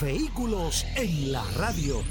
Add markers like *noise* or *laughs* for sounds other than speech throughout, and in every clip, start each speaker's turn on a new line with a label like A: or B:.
A: Vehículos en la radio.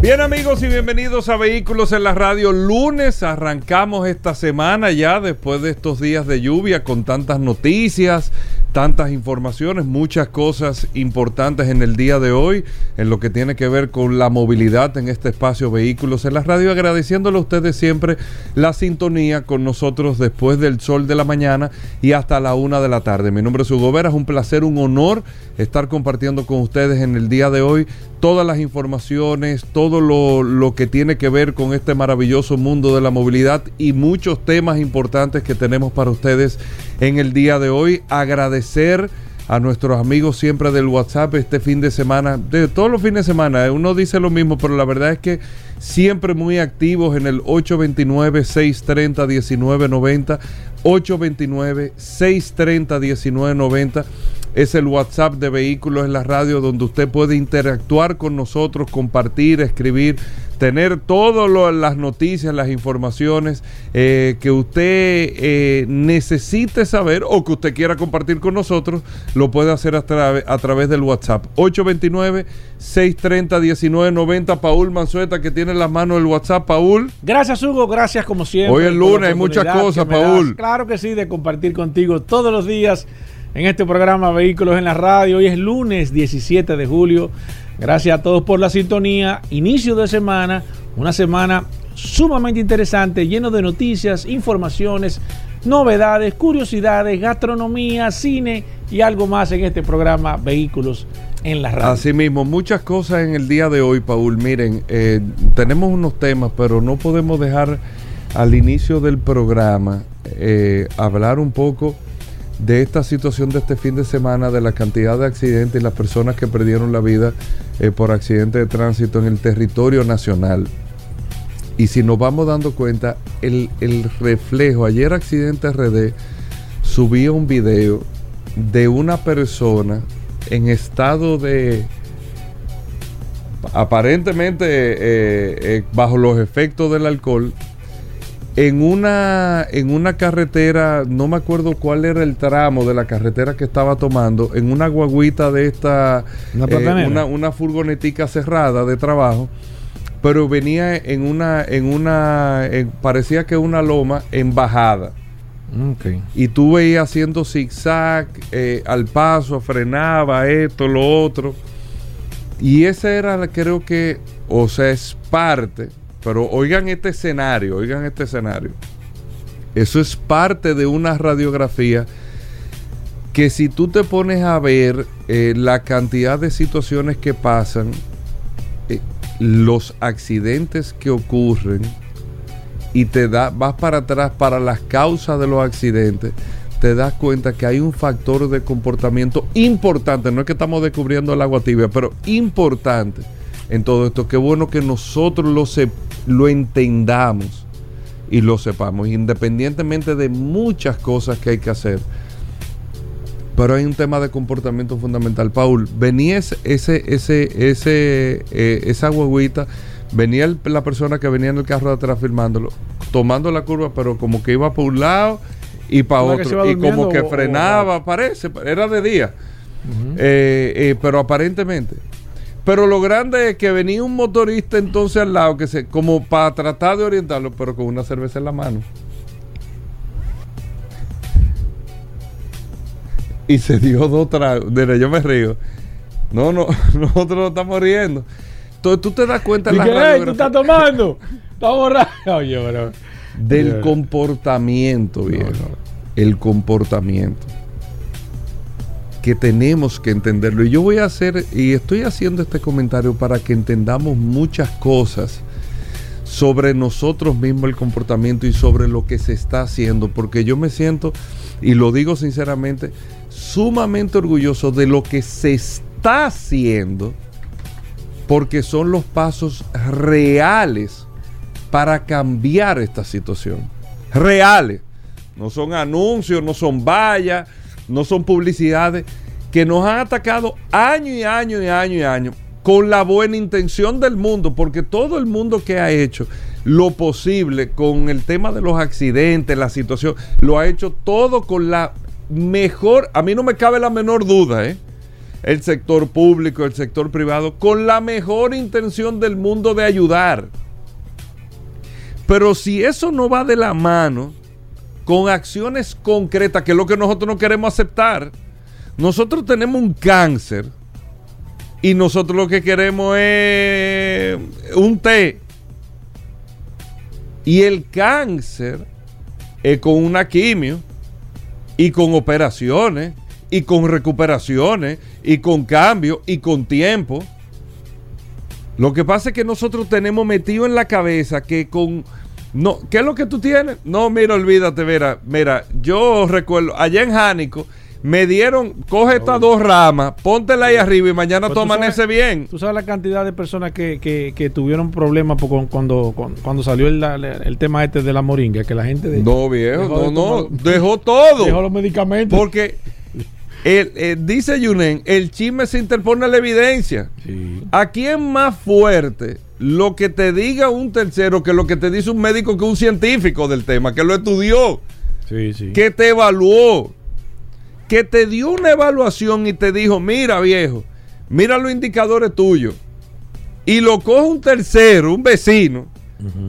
B: Bien amigos y bienvenidos a Vehículos en la Radio. Lunes arrancamos esta semana ya después de estos días de lluvia con tantas noticias, tantas informaciones, muchas cosas importantes en el día de hoy en lo que tiene que ver con la movilidad en este espacio Vehículos en la Radio, agradeciéndole a ustedes siempre la sintonía con nosotros después del sol de la mañana y hasta la una de la tarde. Mi nombre es Hugo Vera, es un placer, un honor estar compartiendo con ustedes en el día de hoy todas las informaciones, todo lo, lo que tiene que ver con este maravilloso mundo de la movilidad y muchos temas importantes que tenemos para ustedes en el día de hoy. Agradecer a nuestros amigos siempre del WhatsApp este fin de semana, de todos los fines de semana, eh, uno dice lo mismo, pero la verdad es que siempre muy activos en el 829-630-1990, 829-630-1990 es el WhatsApp de Vehículos en la Radio donde usted puede interactuar con nosotros, compartir, escribir, tener todas las noticias, las informaciones eh, que usted eh, necesite saber o que usted quiera compartir con nosotros, lo puede hacer a, a través del WhatsApp. 829-630-1990. Paul Manzueta que tiene en las manos el WhatsApp. Paul.
C: Gracias Hugo, gracias como siempre.
B: Hoy es lunes, hay muchas cosas, Paul.
C: Claro que sí, de compartir contigo todos los días en este programa Vehículos en la Radio. Hoy es lunes 17 de julio. Gracias a todos por la sintonía. Inicio de semana, una semana sumamente interesante, lleno de noticias, informaciones, novedades, curiosidades, gastronomía, cine y algo más en este programa Vehículos en la radio.
B: Asimismo, muchas cosas en el día de hoy, Paul. Miren, eh, tenemos unos temas, pero no podemos dejar al inicio del programa eh, hablar un poco de esta situación de este fin de semana, de la cantidad de accidentes y las personas que perdieron la vida eh, por accidente de tránsito en el territorio nacional. Y si nos vamos dando cuenta, el, el reflejo, ayer Accidente RD subía un video de una persona en estado de aparentemente eh, eh, bajo los efectos del alcohol en una, en una carretera, no me acuerdo cuál era el tramo de la carretera que estaba tomando, en una guaguita de esta, una, eh, una, furgonetica cerrada de trabajo, pero venía en una, en una, parecía que una loma en bajada. Y tú veías haciendo zigzag eh, al paso, frenaba esto, lo otro. Y ese era, creo que, o sea, es parte pero oigan este escenario, oigan este escenario. Eso es parte de una radiografía que si tú te pones a ver eh, la cantidad de situaciones que pasan, eh, los accidentes que ocurren, y te da, vas para atrás para las causas de los accidentes, te das cuenta que hay un factor de comportamiento importante. No es que estamos descubriendo el agua tibia, pero importante en todo esto. Qué bueno que nosotros lo, lo entendamos y lo sepamos, independientemente de muchas cosas que hay que hacer. Pero hay un tema de comportamiento fundamental. Paul, venía ese, ese, ese, eh, esa guaguita, venía la persona que venía en el carro de atrás filmándolo, tomando la curva, pero como que iba para un lado y para otro. Y como que frenaba, parece, era de día. Eh, eh, pero aparentemente pero lo grande es que venía un motorista entonces al lado, que se, como para tratar de orientarlo, pero con una cerveza en la mano. Y se dio dos tragos. yo me río. No, no, *laughs* nosotros no estamos riendo. Entonces tú te das cuenta
C: de la qué, ¿Tú estás tomando? ¿Estás borracho? *laughs* Oye, bro.
B: Del comportamiento, viejo. El comportamiento que tenemos que entenderlo. Y yo voy a hacer, y estoy haciendo este comentario para que entendamos muchas cosas sobre nosotros mismos, el comportamiento y sobre lo que se está haciendo, porque yo me siento, y lo digo sinceramente, sumamente orgulloso de lo que se está haciendo porque son los pasos reales para cambiar esta situación. Reales. No son anuncios, no son vallas, no son publicidades que nos han atacado año y año y año y año con la buena intención del mundo, porque todo el mundo que ha hecho lo posible con el tema de los accidentes, la situación, lo ha hecho todo con la mejor, a mí no me cabe la menor duda, ¿eh? el sector público, el sector privado, con la mejor intención del mundo de ayudar. Pero si eso no va de la mano con acciones concretas, que es lo que nosotros no queremos aceptar, nosotros tenemos un cáncer y nosotros lo que queremos es un té. Y el cáncer es con una quimio y con operaciones y con recuperaciones y con cambios y con tiempo. Lo que pasa es que nosotros tenemos metido en la cabeza que con... No, ¿Qué es lo que tú tienes? No, mira, olvídate, mira, mira, yo recuerdo, allá en Jánico, me dieron, coge estas dos ramas, póntela ahí arriba y mañana
C: Pues tú
B: amanece
C: sabes-
B: bien.
C: Tú sabes la cantidad de personas que, que, que tuvieron problemas por- con- cuando, con- cuando salió el, el tema este de la moringa, que la gente de-
B: No, viejo, no,
C: de
B: no,
C: tomar-
B: dejó todo. *laughs*
C: dejó los medicamentos.
B: Porque el- eh, dice Yunen, el chisme se interpone a la evidencia.
C: Sí.
B: ¿A quién más fuerte lo que te diga un tercero que lo que te dice un médico que un científico del tema, que lo estudió,
C: Sí, sí.
B: que te evaluó, que te dio una evaluación y te dijo, mira viejo, mira los indicadores tuyos. Y lo coge un tercero, un vecino,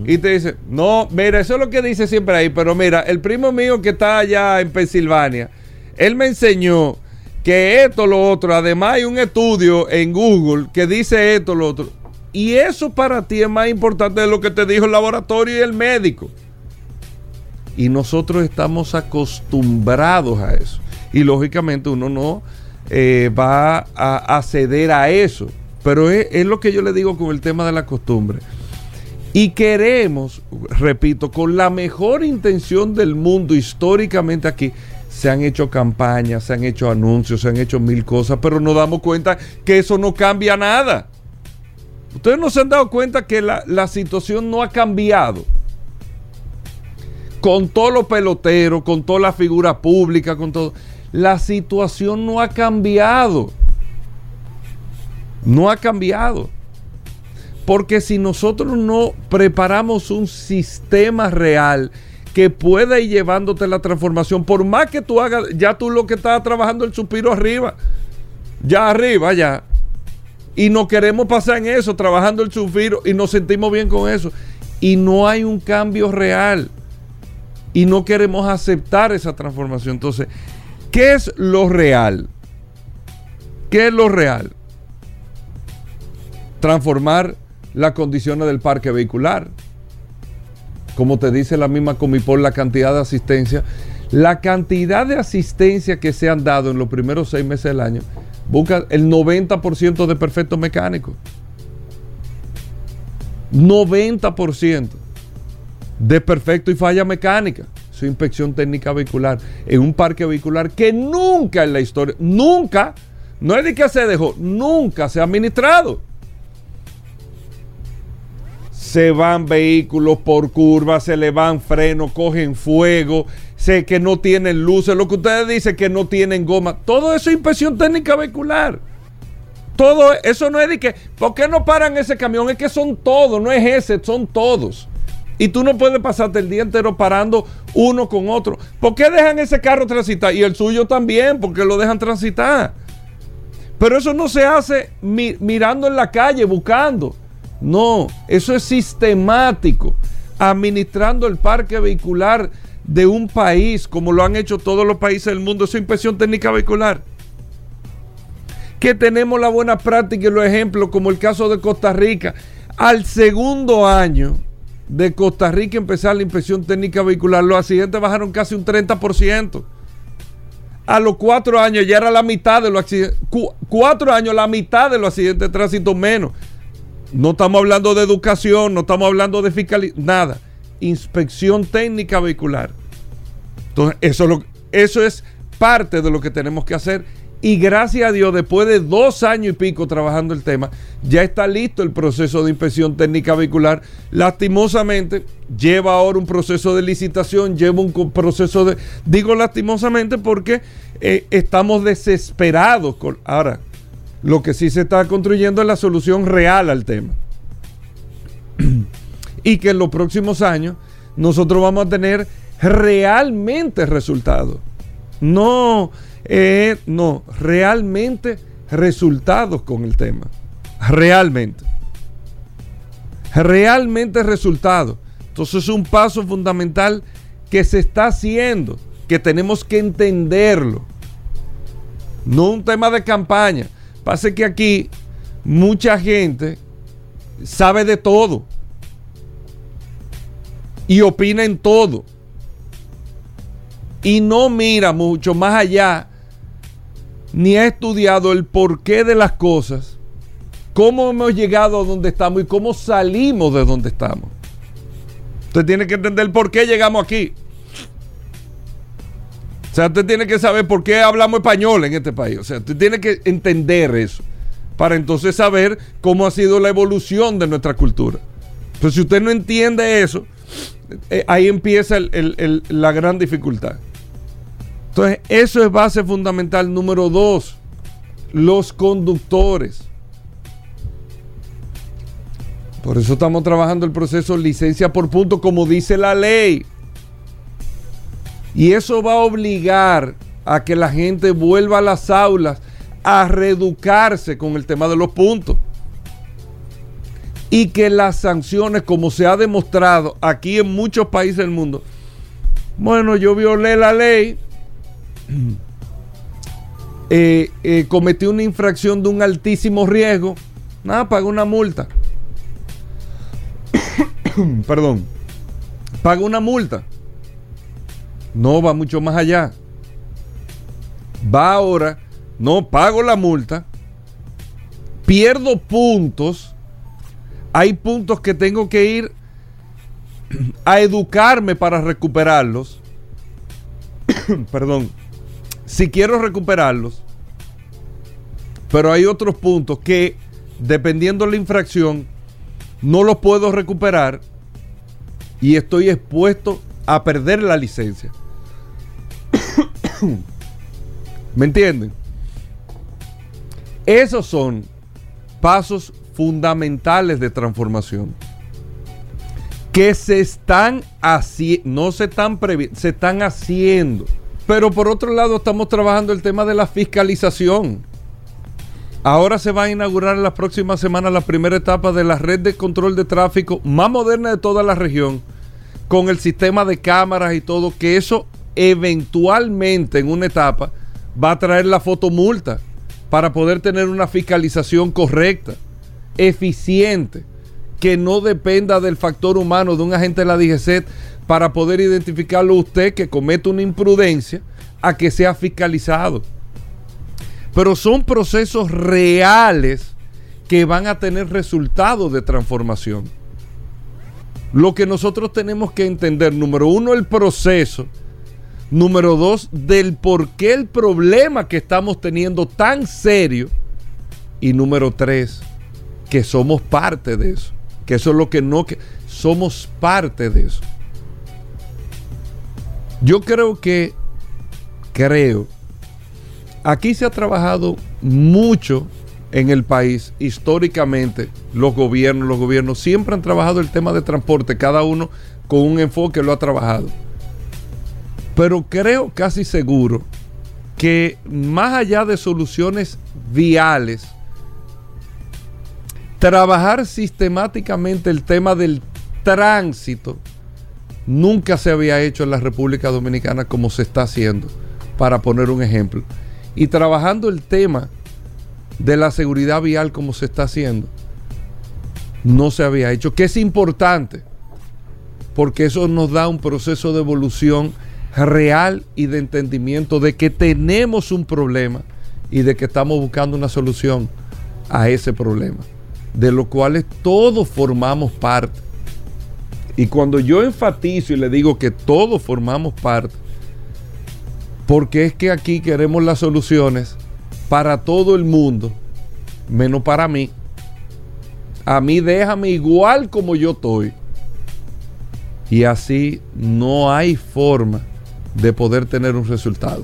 B: y te dice, no, mira, eso es lo que dice siempre ahí, pero mira, el primo mío que está allá en Pensilvania, él me enseñó que esto, lo otro, además hay un estudio en Google que dice esto, lo otro. Y eso para ti es más importante de lo que te dijo el laboratorio y el médico. Y nosotros estamos acostumbrados a eso. Y lógicamente uno no eh, va a, a ceder a eso. Pero es, es lo que yo le digo con el tema de la costumbre. Y queremos, repito, con la mejor intención del mundo históricamente aquí, se han hecho campañas, se han hecho anuncios, se han hecho mil cosas, pero nos damos cuenta que eso no cambia nada. Ustedes no se han dado cuenta que la, la situación no ha cambiado. Con todos los peloteros, con toda la figura pública, con todo. La situación no ha cambiado. No ha cambiado. Porque si nosotros no preparamos un sistema real que pueda ir llevándote la transformación, por más que tú hagas, ya tú lo que estás trabajando el suspiro arriba, ya arriba, ya. Y no queremos pasar en eso, trabajando el suspiro, y nos sentimos bien con eso. Y no hay un cambio real. Y no queremos aceptar esa transformación. Entonces, ¿qué es lo real? ¿Qué es lo real? Transformar las condiciones del parque vehicular. Como te dice la misma Comipol, la cantidad de asistencia. La cantidad de asistencia que se han dado en los primeros seis meses del año, busca el 90% de perfectos mecánicos. 90% de perfecto y falla mecánica. Su inspección técnica vehicular en un parque vehicular que nunca en la historia, nunca, no es de que se dejó, nunca se ha administrado. Se van vehículos por curvas, se le van frenos, cogen fuego, sé que no tienen luces, lo que ustedes dicen que no tienen goma, todo eso es inspección técnica vehicular. Todo eso no es de que, ¿por qué no paran ese camión? Es que son todos, no es ese, son todos. Y tú no puedes pasarte el día entero parando uno con otro. ¿Por qué dejan ese carro transitar? Y el suyo también, porque lo dejan transitar. Pero eso no se hace mi- mirando en la calle, buscando. No, eso es sistemático. Administrando el parque vehicular de un país, como lo han hecho todos los países del mundo. Eso es inspección técnica vehicular que tenemos la buena práctica y los ejemplos, como el caso de Costa Rica. Al segundo año de Costa Rica empezar la inspección técnica vehicular, los accidentes bajaron casi un 30%. A los cuatro años ya era la mitad de los accidentes. Cu- cuatro años, la mitad de los accidentes de tránsito menos. No estamos hablando de educación, no estamos hablando de fiscalidad, nada. Inspección técnica vehicular. Entonces, eso, es lo- eso es parte de lo que tenemos que hacer. Y gracias a Dios, después de dos años y pico trabajando el tema, ya está listo el proceso de inspección técnica vehicular. Lastimosamente, lleva ahora un proceso de licitación, lleva un proceso de... Digo lastimosamente porque eh, estamos desesperados. Con, ahora, lo que sí se está construyendo es la solución real al tema. y que en los próximos años nosotros vamos a tener realmente resultados. No, eh, no, realmente resultados con el tema. Realmente. Realmente resultados. Entonces es un paso fundamental que se está haciendo, que tenemos que entenderlo. No un tema de campaña. Pasa que aquí mucha gente sabe de todo y opina en todo y no mira mucho más allá ni ha estudiado el porqué de las cosas, cómo hemos llegado a donde estamos y cómo salimos de donde estamos. Usted tiene que entender por qué llegamos aquí. Sea, usted tiene que saber por qué hablamos español en este país. O sea, usted tiene que entender eso para entonces saber cómo ha sido la evolución de nuestra cultura. Pero si usted no entiende eso, eh, ahí empieza la gran dificultad. Entonces, eso es base fundamental número dos. Los conductores. Por eso estamos trabajando el proceso licencia por punto, como dice la ley. Y eso va a obligar a que la gente vuelva a las aulas a reeducarse con el tema de los puntos. Y que las sanciones, como se ha demostrado aquí en muchos países del mundo, bueno, yo violé la ley, *clears throat* eh, eh, cometió una infracción de un altísimo riesgo, nada, paga una multa. *clears throat* Perdón, paga una multa. No va mucho más allá. Va ahora, no pago la multa, pierdo puntos. Hay puntos que tengo que ir a educarme para recuperarlos. *coughs* Perdón si quiero recuperarlos, pero hay otros puntos que, dependiendo de la infracción, no los puedo recuperar y estoy expuesto a perder la licencia. ¿Me entienden? Esos son pasos fundamentales de transformación que se están haciendo, no se están se están haciendo. Pero por otro lado estamos trabajando el tema de la fiscalización. Ahora se va a inaugurar en las próximas semanas la primera etapa de la red de control de tráfico más moderna de toda la región, con el sistema de cámaras y todo, que eso eventualmente en una etapa va a traer la fotomulta para poder tener una fiscalización correcta, eficiente, que no dependa del factor humano de un agente de la DGCET para poder identificarlo usted que comete una imprudencia a que sea fiscalizado. Pero son procesos reales que van a tener resultados de transformación. Lo que nosotros tenemos que entender, número uno, el proceso. Número dos, del por qué el problema que estamos teniendo tan serio. Y número tres, que somos parte de eso. Que eso es lo que no, que somos parte de eso. Yo creo que, creo, aquí se ha trabajado mucho en el país, históricamente, los gobiernos, los gobiernos siempre han trabajado el tema de transporte, cada uno con un enfoque lo ha trabajado. Pero creo casi seguro que más allá de soluciones viales, trabajar sistemáticamente el tema del tránsito nunca se había hecho en la República Dominicana como se está haciendo, para poner un ejemplo. Y trabajando el tema de la seguridad vial como se está haciendo, no se había hecho, que es importante, porque eso nos da un proceso de evolución real y de entendimiento de que tenemos un problema y de que estamos buscando una solución a ese problema, de lo cuales todos formamos parte. Y cuando yo enfatizo y le digo que todos formamos parte, Porque es que aquí queremos las soluciones para todo el mundo, menos para mí. A mí déjame igual como yo estoy. Y así no hay forma de poder tener un resultado.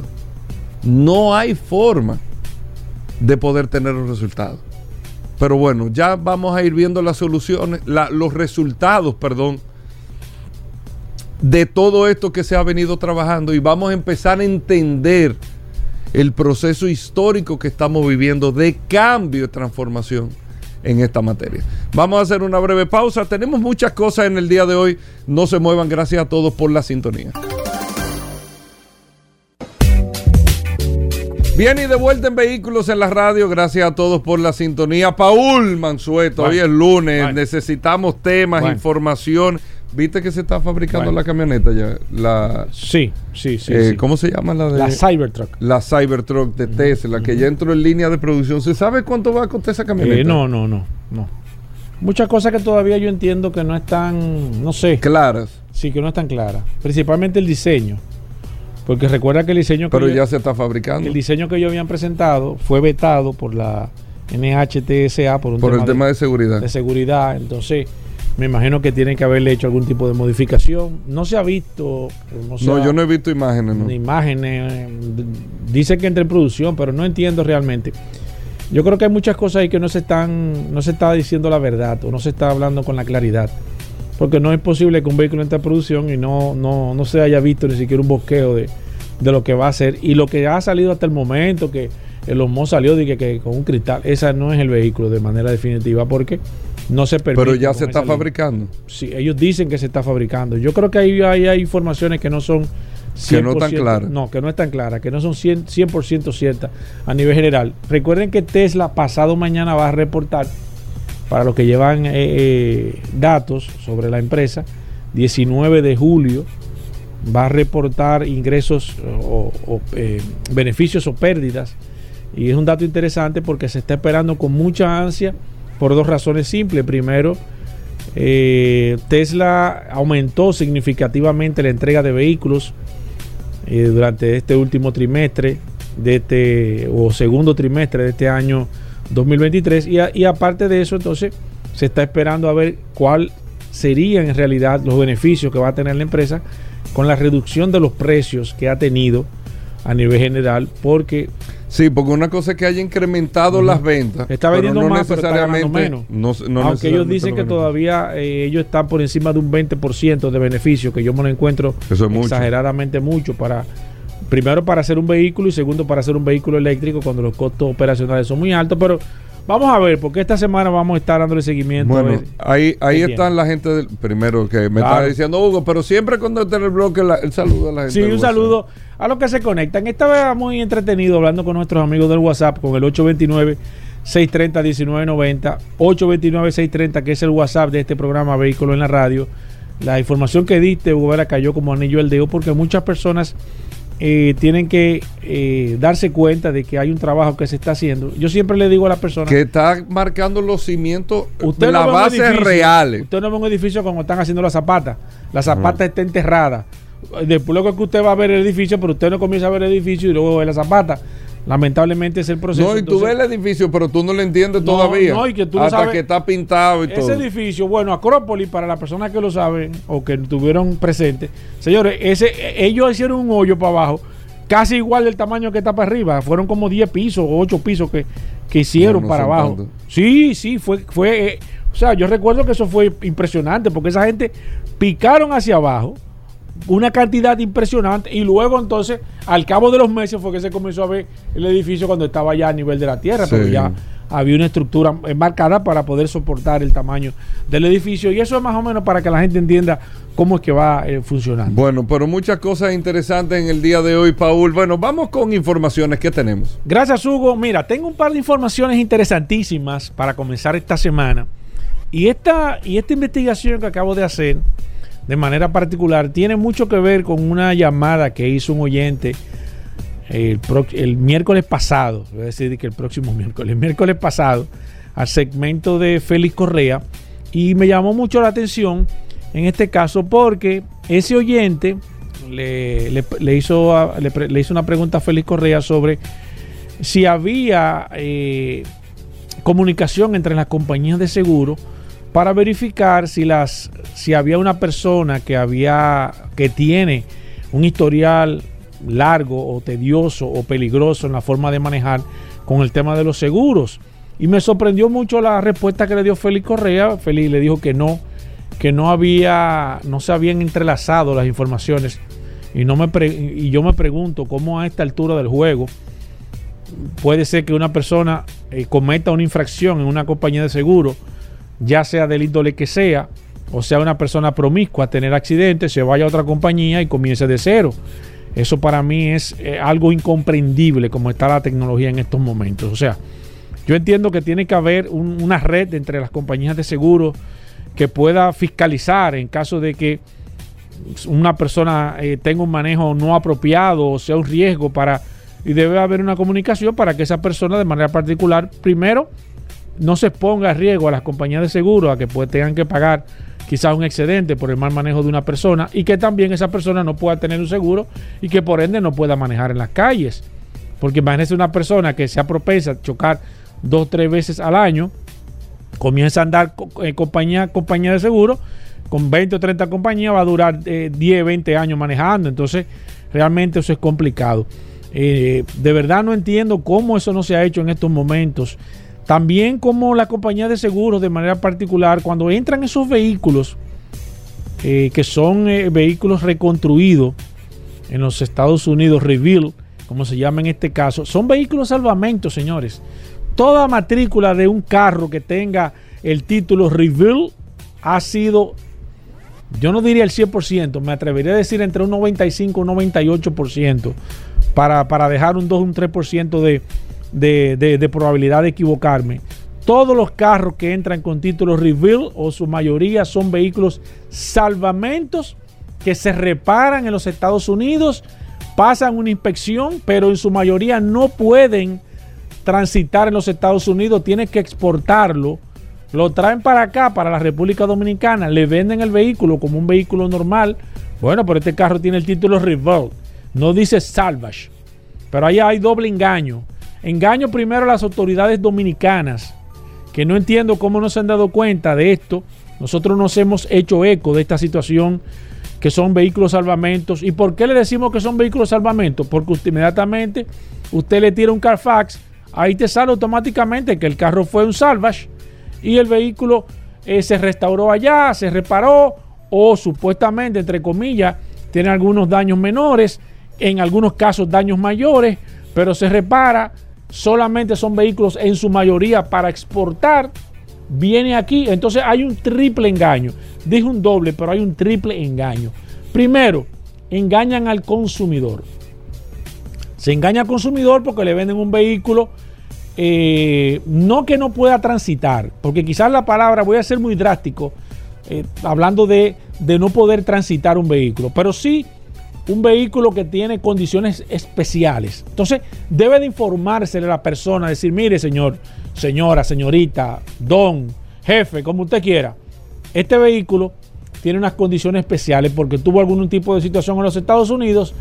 B: No hay forma de poder tener un resultado. Pero bueno, ya vamos a ir viendo las soluciones, los resultados, perdón, de todo esto que se ha venido trabajando y vamos a empezar a entender el proceso histórico que estamos viviendo de cambio y transformación en esta materia. Vamos a hacer una breve pausa. Tenemos muchas cosas en el día de hoy. No se muevan. Gracias a todos por la sintonía. Bien y de vuelta en Vehículos en la Radio. Gracias a todos por la sintonía. Paul Mansueto, hoy es lunes.
C: bueno.
B: Necesitamos temas,
C: Bueno.
B: información. ¿Viste que se está fabricando
C: Bueno.
B: la camioneta ya? La,
C: Sí, sí, sí.
B: eh,
C: sí.
B: ¿Cómo se llama la de
C: La Cybertruck.
B: la Cybertruck de Tesla, que ya entró en línea de producción. ¿Se sabe cuánto va a costar esa camioneta?
C: Eh, no, no, no, no. Muchas cosas que todavía yo entiendo que no están, no sé,
B: Claras,
C: sí, que no están claras. Principalmente el diseño. Porque recuerda que el diseño que
B: pero
C: yo-
B: ya se está fabricando.
C: el diseño que ellos habían presentado fue vetado por la NHTSA por un
B: Por el
C: tema,
B: tema
C: de,
B: de seguridad.
C: de seguridad. Entonces, me imagino que tienen que haberle hecho algún tipo de modificación. No se ha visto, no, se
B: No,
C: ha-
B: yo no he visto imágenes, ¿no?
C: ni imágenes. eh, d- Dice que entra en producción, pero no entiendo realmente. Yo creo que hay muchas cosas ahí que no se están, no se está diciendo la verdad o no se está hablando con la claridad. Porque no es posible que un vehículo entre en producción y no, no, no se haya visto ni siquiera un bosqueo de, de lo que va a hacer. Y lo que ha salido hasta el momento, que el Osmo salió de que, que con un cristal, esa no es el vehículo de manera definitiva porque no se permite.
B: Pero ya se está
C: línea.
B: fabricando.
C: Sí, ellos dicen que se está fabricando. Yo creo que ahí hay, hay informaciones que no son
B: Que no están
C: 100%,
B: claras.
C: No, que no están claras, que no son 100%, 100% ciertas a nivel general. Recuerden que Tesla pasado mañana va a reportar, para los que llevan eh, eh, datos sobre la empresa, 19 de julio va a reportar ingresos o, o, eh, beneficios o pérdidas. Y es un dato interesante porque se está esperando con mucha ansia por dos razones simples. Primero, eh, Tesla aumentó significativamente la entrega de vehículos eh, durante este último trimestre de este o segundo trimestre de este año 2023 y, a- y aparte de eso entonces se está esperando a ver cuál serían en realidad los beneficios que va a tener la empresa con la reducción de los precios que ha tenido a nivel general porque
B: Sí, porque una cosa es que haya incrementado las ventas.
C: Está
B: pero
C: vendiendo
B: no
C: más, pero está
B: necesariamente-
C: menos.
B: no- no
C: aunque ellos dicen que todavía eh, ellos están por encima de un 20% de beneficio, que yo me lo encuentro
B: Eso es mucho.
C: exageradamente mucho para primero para hacer un vehículo y segundo para hacer un vehículo eléctrico cuando los costos operacionales son muy altos, pero vamos a ver, porque esta semana vamos a estar dándole seguimiento a
B: Bueno,
C: ver.
B: ahí, ahí
C: ¿Qué
B: están la gente del primero que me
C: Claro.
B: está diciendo Hugo, pero siempre cuando está en el bloque la- el saludo a la gente.
C: Sí, un
B: WhatsApp.
C: A los que se conectan. Esta vez muy entretenido hablando con nuestros amigos del WhatsApp con el 829 630 1990 829 630 que es el WhatsApp de este programa Vehículo en la Radio. La información que diste, Hugo Vera, cayó como anillo al dedo porque muchas personas eh, tienen que eh, darse cuenta de que hay un trabajo que se está haciendo. Yo siempre le digo a las personas
B: Que está marcando los cimientos,
C: Usted
B: las
C: no
B: bases
C: edificio,
B: reales.
C: Usted no ve un edificio como están haciendo las zapatas. La zapata está enterrada. Después luego que usted va a ver el edificio, pero usted no comienza a ver el edificio y luego ve la zapata. Lamentablemente es el proceso.
B: No, y tú
C: Entonces,
B: ves el edificio, pero tú no lo entiendes
C: No,
B: todavía.
C: no, y que tú no
B: hasta
C: sabes-
B: que está pintado y todo.
C: ese edificio, bueno, Acrópolis, para las personas que lo saben o que tuvieron presente, señores, ese, ellos hicieron un hoyo para abajo, casi igual del tamaño que está para arriba. Fueron como 10 pisos o 8 pisos que, que hicieron
B: No, no
C: para abajo. Sí, sí, fue, fue eh, o sea, yo recuerdo que eso fue impresionante porque esa gente picaron hacia abajo una cantidad impresionante y luego entonces al cabo de los meses fue que se comenzó a ver el edificio cuando estaba ya a nivel de la tierra,
B: Sí.
C: pero ya había una estructura marcada para poder soportar el tamaño del edificio y eso es más o menos para que la gente entienda cómo es que va eh, funcionando.
B: Bueno, pero muchas cosas interesantes en el día de hoy, Paul. Bueno, vamos con informaciones que tenemos.
C: Gracias, Hugo. Mira, tengo un par de informaciones interesantísimas para comenzar esta semana. Y esta, y esta investigación que acabo de hacer, de manera particular, tiene mucho que ver con una llamada que hizo un oyente el, miércoles pasado, voy a decir que el próximo *laughs* miércoles, el miércoles pasado, al segmento de Félix Correa. Y me llamó mucho la atención en este caso porque ese oyente le, le, hizo, le, hizo una pregunta a Félix Correa sobre si había eh, comunicación entre las compañías de seguro para verificar si las si había una persona que había que tiene un historial largo o tedioso o peligroso en la forma de manejar con el tema de los seguros. Y me sorprendió mucho la respuesta que le dio Félix Correa. Félix le dijo que no, que no había, no se habían entrelazado las informaciones. Y, no me y yo me pregunto cómo a esta altura del juego puede ser que una persona eh, cometa una infracción en una compañía de seguro, ya sea del índole que sea, o sea una persona promiscua tener accidentes, se vaya a otra compañía y comience de cero. Eso para mí es eh, algo incomprendible como está la tecnología en estos momentos. O sea, yo entiendo que tiene que haber una red entre las compañías de seguro que pueda fiscalizar en caso de que una persona eh, tenga un manejo no apropiado o sea un riesgo para y debe haber una comunicación para que esa persona de manera particular primero no se exponga a riesgo a las compañías de seguro a que pues, tengan que pagar quizás un excedente por el mal manejo de una persona y que también esa persona no pueda tener un seguro y que por ende no pueda manejar en las calles. Porque imagínese una persona que sea propensa a chocar dos tres veces al año, comienza a andar en compañía, compañía de seguro, con 20 o 30 compañías va a durar 10, eh, 20 años manejando. Entonces, realmente eso es complicado. Eh, de verdad no entiendo cómo eso no se ha hecho en estos momentos. También como la compañía de seguros de manera particular, cuando entran esos vehículos, eh, que son vehículos reconstruidos en los Estados Unidos, Reveal, como se llama en este caso, son vehículos salvamento, señores. Toda matrícula de un carro que tenga el título Reveal ha sido, yo no diría el 100%, me atrevería a decir entre un 95 y un 98% para, para dejar un 2 un 3% de, de, de, probabilidad de equivocarme. Todos los carros que entran con título Reveal o su mayoría son vehículos salvamentos que se reparan en los Estados Unidos, pasan una inspección, pero en su mayoría no pueden transitar en los Estados Unidos, tiene que exportarlo. Lo traen para acá, para la República Dominicana, le venden el vehículo como un vehículo normal. Bueno, pero este carro tiene el título Revolt, no dice Salvage. Pero ahí hay doble engaño. Engaño primero a las autoridades dominicanas, que no entiendo cómo no se han dado cuenta de esto. Nosotros nos hemos hecho eco de esta situación que son vehículos salvamentos. ¿Y por qué le decimos que son vehículos salvamentos? Porque inmediatamente usted le tira un Carfax ahí te sale automáticamente que el carro fue un salvage y el vehículo eh, se restauró allá, se reparó o supuestamente, entre comillas, tiene algunos daños menores, en algunos casos daños mayores, pero se repara. Solamente son vehículos en su mayoría para exportar. Viene aquí, entonces hay un triple engaño. Dije un doble, pero hay un triple engaño. Primero, engañan al consumidor. Se engaña al consumidor porque le venden un vehículo eh, no que no pueda transitar, porque quizás la palabra, voy a ser muy drástico, eh, hablando de, de, no poder transitar un vehículo, pero sí un vehículo que tiene condiciones especiales. Entonces debe de informarse a la persona, decir, mire señor, señora, señorita, don, jefe, como usted quiera, este vehículo tiene unas condiciones especiales porque tuvo algún tipo de situación en los Estados Unidos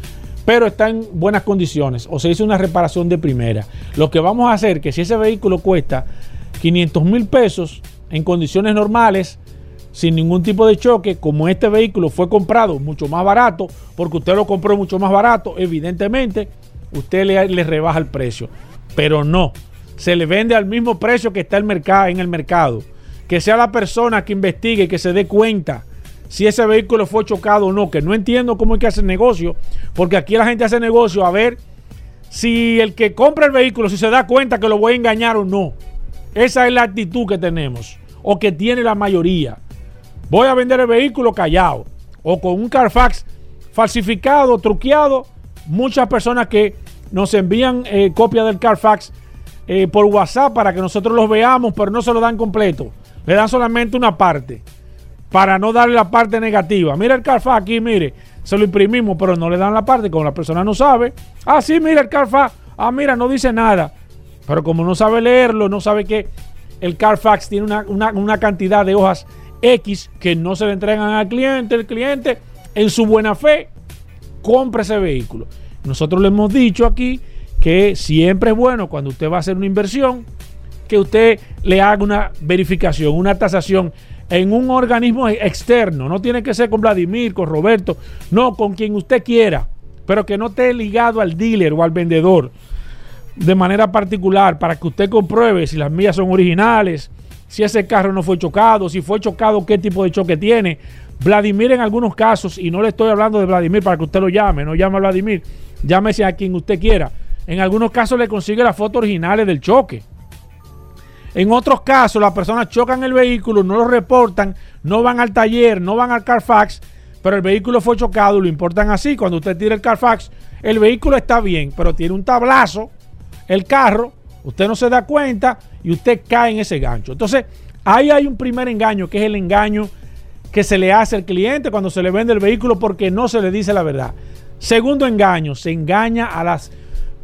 C: pero está en buenas condiciones o se hizo una reparación de primera. Lo que vamos a hacer que si ese vehículo cuesta 500 mil pesos en condiciones normales, sin ningún tipo de choque, como este vehículo fue comprado mucho más barato, porque usted lo compró mucho más barato, evidentemente usted le, le rebaja el precio. Pero no, se le vende al mismo precio que está el mercado, en el mercado. Que sea la persona que investigue, que se dé cuenta si ese vehículo fue chocado o no, que no entiendo cómo hay que hacer negocio, porque aquí la gente hace negocio a ver si el que compra el vehículo, si se da cuenta que lo voy a engañar o no. Esa es la actitud que tenemos, o que tiene la mayoría. Voy a vender el vehículo callado, o con un Carfax falsificado, truqueado. Muchas personas que nos envían eh, copias del Carfax eh, por WhatsApp para que nosotros los veamos, pero no se lo dan completo. Le dan solamente una parte para no darle la parte negativa. Mira el Carfa aquí, mire, se lo imprimimos, pero no le dan la parte, como la persona no sabe. Ah, sí, mira el Carfax. Ah, mira, no dice nada. Pero como no sabe leerlo, no sabe que el Carfax tiene una, cantidad de hojas X que no se le entregan al cliente. El cliente, en su buena fe, compre ese vehículo. Nosotros le hemos dicho aquí que siempre es bueno cuando usted va a hacer una inversión que usted le haga una verificación, una tasación en un organismo externo. No tiene que ser con Vladimir, con Roberto, no, con quien usted quiera, pero que no esté ligado al dealer o al vendedor de manera particular para que usted compruebe si las mías son originales, si ese carro no fue chocado, si fue chocado, qué tipo de choque tiene. Vladimir en algunos casos, y no le estoy hablando de Vladimir para que usted lo llame, no llame a Vladimir, llámese a quien usted quiera. En algunos casos le consigue las fotos originales del choque. En otros casos, las personas chocan el vehículo, no lo reportan, no van al taller, no van al Carfax, pero el vehículo fue chocado y lo importan así. Cuando usted tira el Carfax, el vehículo está bien, pero tiene un tablazo, el carro, usted no se da cuenta y usted cae en ese gancho. Entonces, ahí hay un primer engaño, que es el engaño que se le hace al cliente cuando se le vende el vehículo porque no se le dice la verdad. Segundo engaño, se engaña a las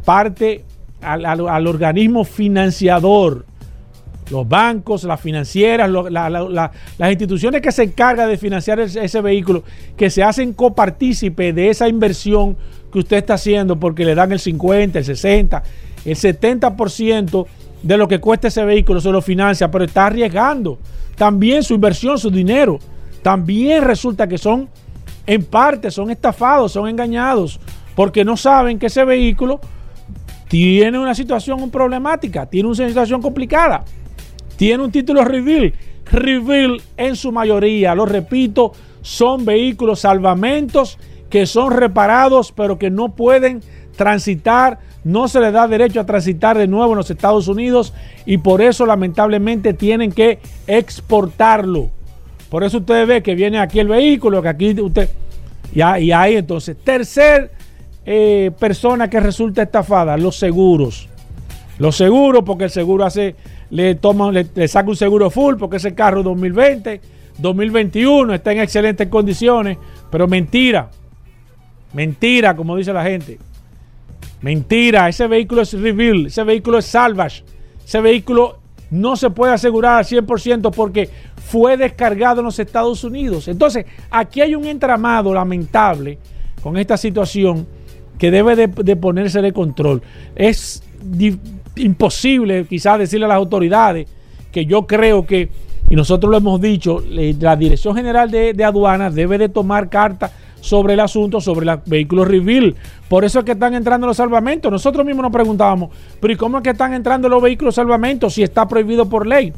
C: partes, al organismo financiador los bancos, las financieras, las instituciones que se encargan de financiar ese, vehículo, que se hacen copartícipe de esa inversión que usted está haciendo porque le dan el 50, el 60, el 70% de lo que cuesta ese vehículo se lo financia, pero está arriesgando también su inversión, su dinero. También resulta que son, en parte, son estafados, son engañados, porque no saben que ese vehículo tiene una situación problemática, tiene una situación complicada tiene un título reveal. Reveal en su mayoría, lo repito, son vehículos salvamentos que son reparados pero que no pueden transitar, no se les da derecho a transitar de nuevo en los Estados Unidos y por eso lamentablemente tienen que exportarlo. Por eso ustedes ven que viene aquí el vehículo, que aquí usted... Y ahí entonces, tercer eh, persona que resulta estafada, los seguros. Los seguros, porque el seguro hace le, toma, le, saca un seguro full porque ese carro 2020, 2021 está en excelentes condiciones, pero mentira, mentira, como dice la gente. Mentira, ese vehículo es reveal, ese vehículo es salvage, ese vehículo no se puede asegurar al 100% porque fue descargado en los Estados Unidos. Entonces, aquí hay un entramado lamentable con esta situación que debe de, de ponerse de control. Es imposible quizás decirle a las autoridades que yo creo que, y nosotros lo hemos dicho, la Dirección General de, Aduanas debe de tomar carta sobre el asunto, sobre los vehículos reveal. Por eso es que están entrando los salvamentos. Nosotros mismos nos preguntábamos, pero ¿y cómo es que están entrando los vehículos salvamentos si está prohibido por ley?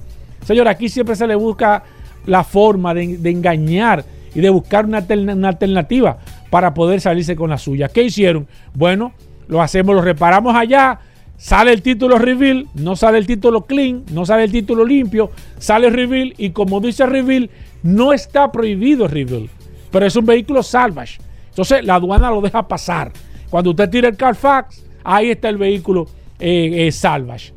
C: Señor, aquí siempre se le busca la forma de, engañar y de buscar una, una, alternativa para poder salirse con la suya. ¿Qué hicieron? Bueno, lo hacemos, lo reparamos allá, Sale el título reveal, no sale el título clean, no sale el título limpio, sale reveal y como dice reveal, no está prohibido reveal, pero es un vehículo salvage. Entonces la aduana lo deja pasar. Cuando usted tira el Carfax, ahí está el vehículo eh, eh, salvage.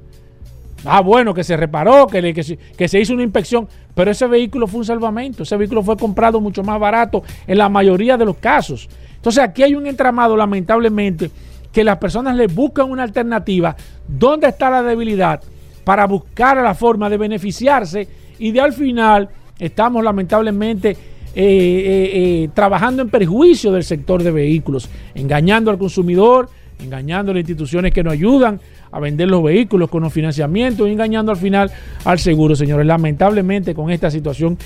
C: Ah, bueno, que se reparó, que, que, se hizo una inspección, pero ese vehículo fue un salvamento, ese vehículo fue comprado mucho más barato en la mayoría de los casos. Entonces aquí hay un entramado, lamentablemente, que las personas le buscan una alternativa. ¿Dónde está la debilidad? Para buscar la forma de beneficiarse y de al final estamos lamentablemente eh, eh, eh, trabajando en perjuicio del sector de vehículos, engañando al consumidor, engañando a las instituciones que nos ayudan a vender los vehículos con los financiamientos engañando al final al seguro, señores. Lamentablemente con esta situación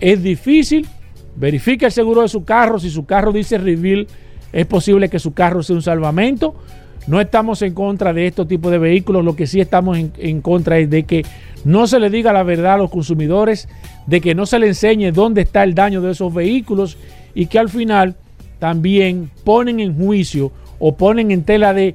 C: es difícil. Verifique el seguro de su carro. Si su carro dice reveal es posible que su carro sea un salvamento. No estamos en contra de estos tipos de vehículos, lo que sí estamos en, contra es de que no se le diga la verdad a los consumidores, de que no se le enseñe dónde está el daño de esos vehículos y que al final también ponen en juicio o ponen en tela de,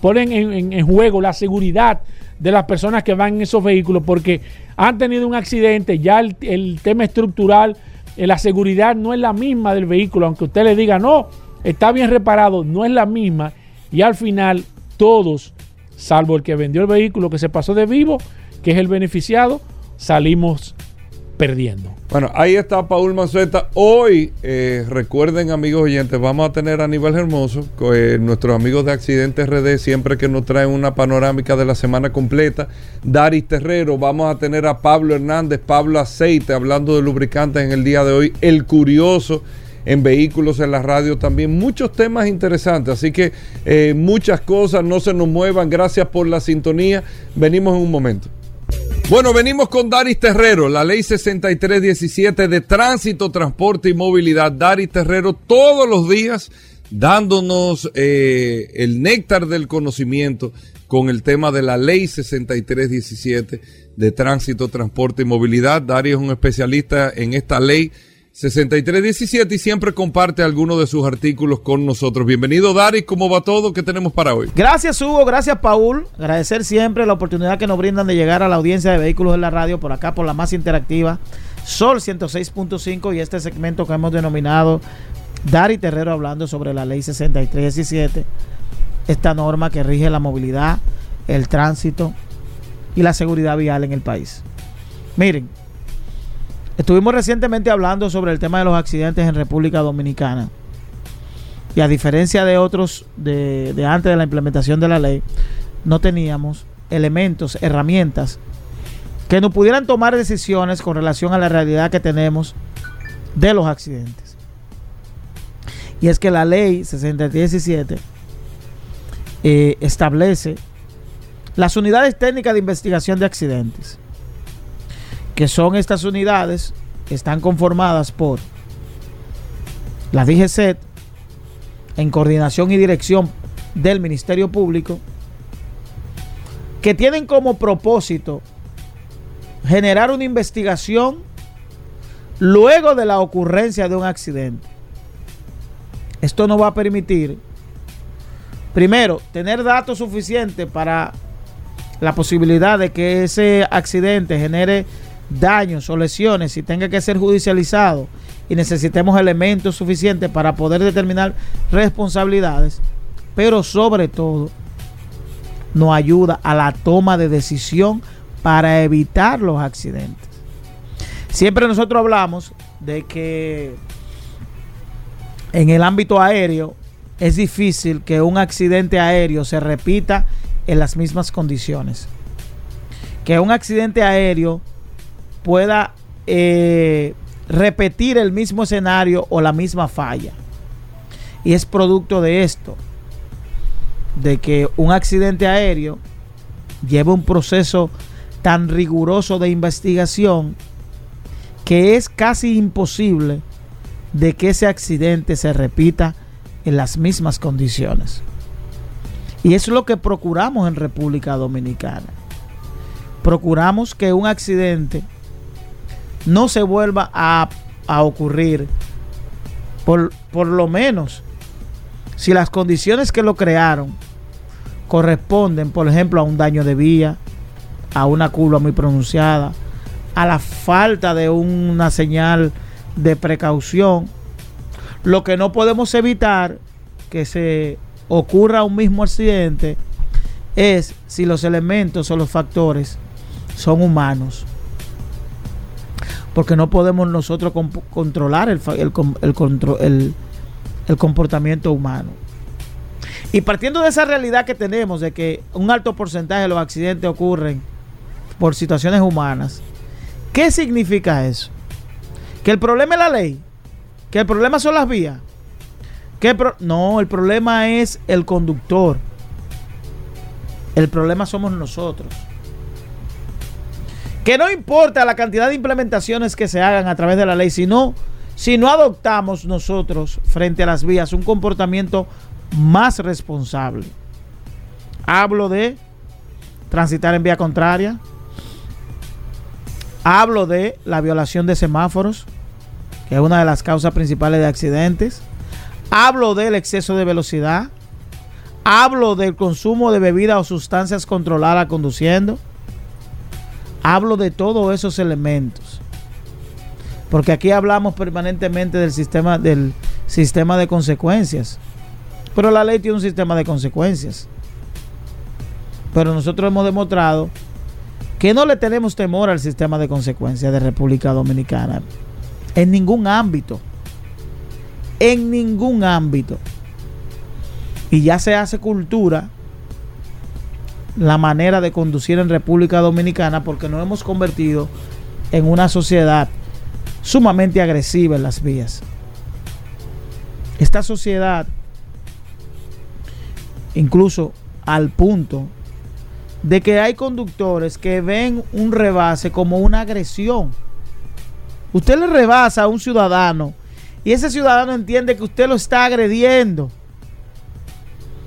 C: ponen en, juego la seguridad de las personas que van en esos vehículos porque han tenido un accidente, ya el tema estructural eh, la seguridad no es la misma del vehículo, aunque usted le diga, no, está bien reparado, no es la misma. Y al final todos, salvo el que vendió el vehículo, que se pasó de vivo, que es el beneficiado, salimos perdiendo.
B: Bueno, ahí está Paul Mazueta. Hoy, eh, recuerden amigos oyentes, vamos a tener a nivel hermoso, eh, nuestros amigos de Accidentes RD, siempre que nos traen una panorámica de la semana completa. Daris Terrero, vamos a tener a Pablo Hernández, Pablo Aceite, hablando de lubricantes en el día de hoy. El Curioso en vehículos en la radio también. Muchos temas interesantes, así que eh, muchas cosas, no se nos muevan. Gracias por la sintonía. Venimos en un momento. Bueno, venimos con Daris Terrero, la ley 6317 de tránsito, transporte y movilidad. Daris Terrero todos los días dándonos eh, el néctar del conocimiento con el tema de la ley 6317 de tránsito, transporte y movilidad. Daris es un especialista en esta ley 6317 y siempre comparte algunos de sus artículos con nosotros. Bienvenido, Dari. ¿Cómo va todo? ¿Qué tenemos para hoy?
D: Gracias, Hugo. Gracias, Paul. Agradecer siempre la oportunidad que nos brindan de llegar a la audiencia de vehículos en la radio por acá, por la más interactiva, Sol 106.5 y este segmento que hemos denominado Dari Terrero hablando sobre la ley 6317, esta norma que rige la movilidad, el tránsito y la seguridad vial en el país. Miren, Estuvimos recientemente hablando sobre el tema de los accidentes en República Dominicana. Y a diferencia de otros de, antes de la implementación de la ley, no teníamos elementos, herramientas que nos pudieran tomar decisiones con relación a la realidad que tenemos de los accidentes. Y es que la ley 6017 eh, establece las unidades técnicas de investigación de accidentes que son estas unidades que están conformadas por la DGCET en coordinación y dirección del Ministerio Público, que tienen como propósito generar una investigación luego de la ocurrencia de un accidente. Esto no va a permitir, primero, tener datos suficientes para la posibilidad de que ese accidente genere daños o lesiones y tenga que ser judicializado y necesitemos elementos suficientes para poder determinar responsabilidades, pero sobre todo nos ayuda a la toma de decisión para evitar los accidentes. Siempre nosotros hablamos de que en el ámbito aéreo es difícil que un accidente aéreo se repita en las mismas condiciones. Que un accidente aéreo pueda eh, repetir el mismo escenario o la misma falla. Y es producto de esto, de que un accidente aéreo lleva un proceso tan riguroso de investigación que es casi imposible de que ese accidente se repita en las mismas condiciones. Y es lo que procuramos en República Dominicana. Procuramos que un accidente no se vuelva a, ocurrir. Por, por lo menos, si las condiciones que lo crearon corresponden, por ejemplo, a un daño de vía, a una curva muy pronunciada, a la falta de una señal de precaución, lo que no podemos evitar que se ocurra un mismo accidente es si los elementos o los factores son humanos porque no podemos nosotros controlar el, el, el, comportamiento humano. Y partiendo de esa realidad que tenemos, de que un alto porcentaje de los accidentes ocurren por situaciones humanas, ¿qué significa eso? Que el problema es la ley, que el problema son las vías. Que no, el problema es el conductor. El problema somos nosotros que no importa la cantidad de implementaciones que se hagan a través de la ley, sino si no adoptamos nosotros frente a las vías un comportamiento más responsable. Hablo de transitar en vía contraria. Hablo de la violación de semáforos, que es una de las causas principales de accidentes. Hablo del exceso de velocidad. Hablo del consumo de bebidas o sustancias controladas conduciendo. Hablo de todos esos elementos. Porque aquí hablamos permanentemente del sistema, del sistema de consecuencias. Pero la ley tiene un sistema de consecuencias. Pero nosotros hemos demostrado que no le tenemos temor al sistema de consecuencias de República Dominicana. En ningún ámbito. En ningún ámbito. Y ya se hace cultura la manera de conducir en República Dominicana porque nos hemos convertido en una sociedad sumamente agresiva en las vías. esta sociedad, incluso al punto de que hay conductores que ven un rebase como una agresión. Usted le rebasa a un ciudadano y ese ciudadano entiende que usted lo está agrediendo.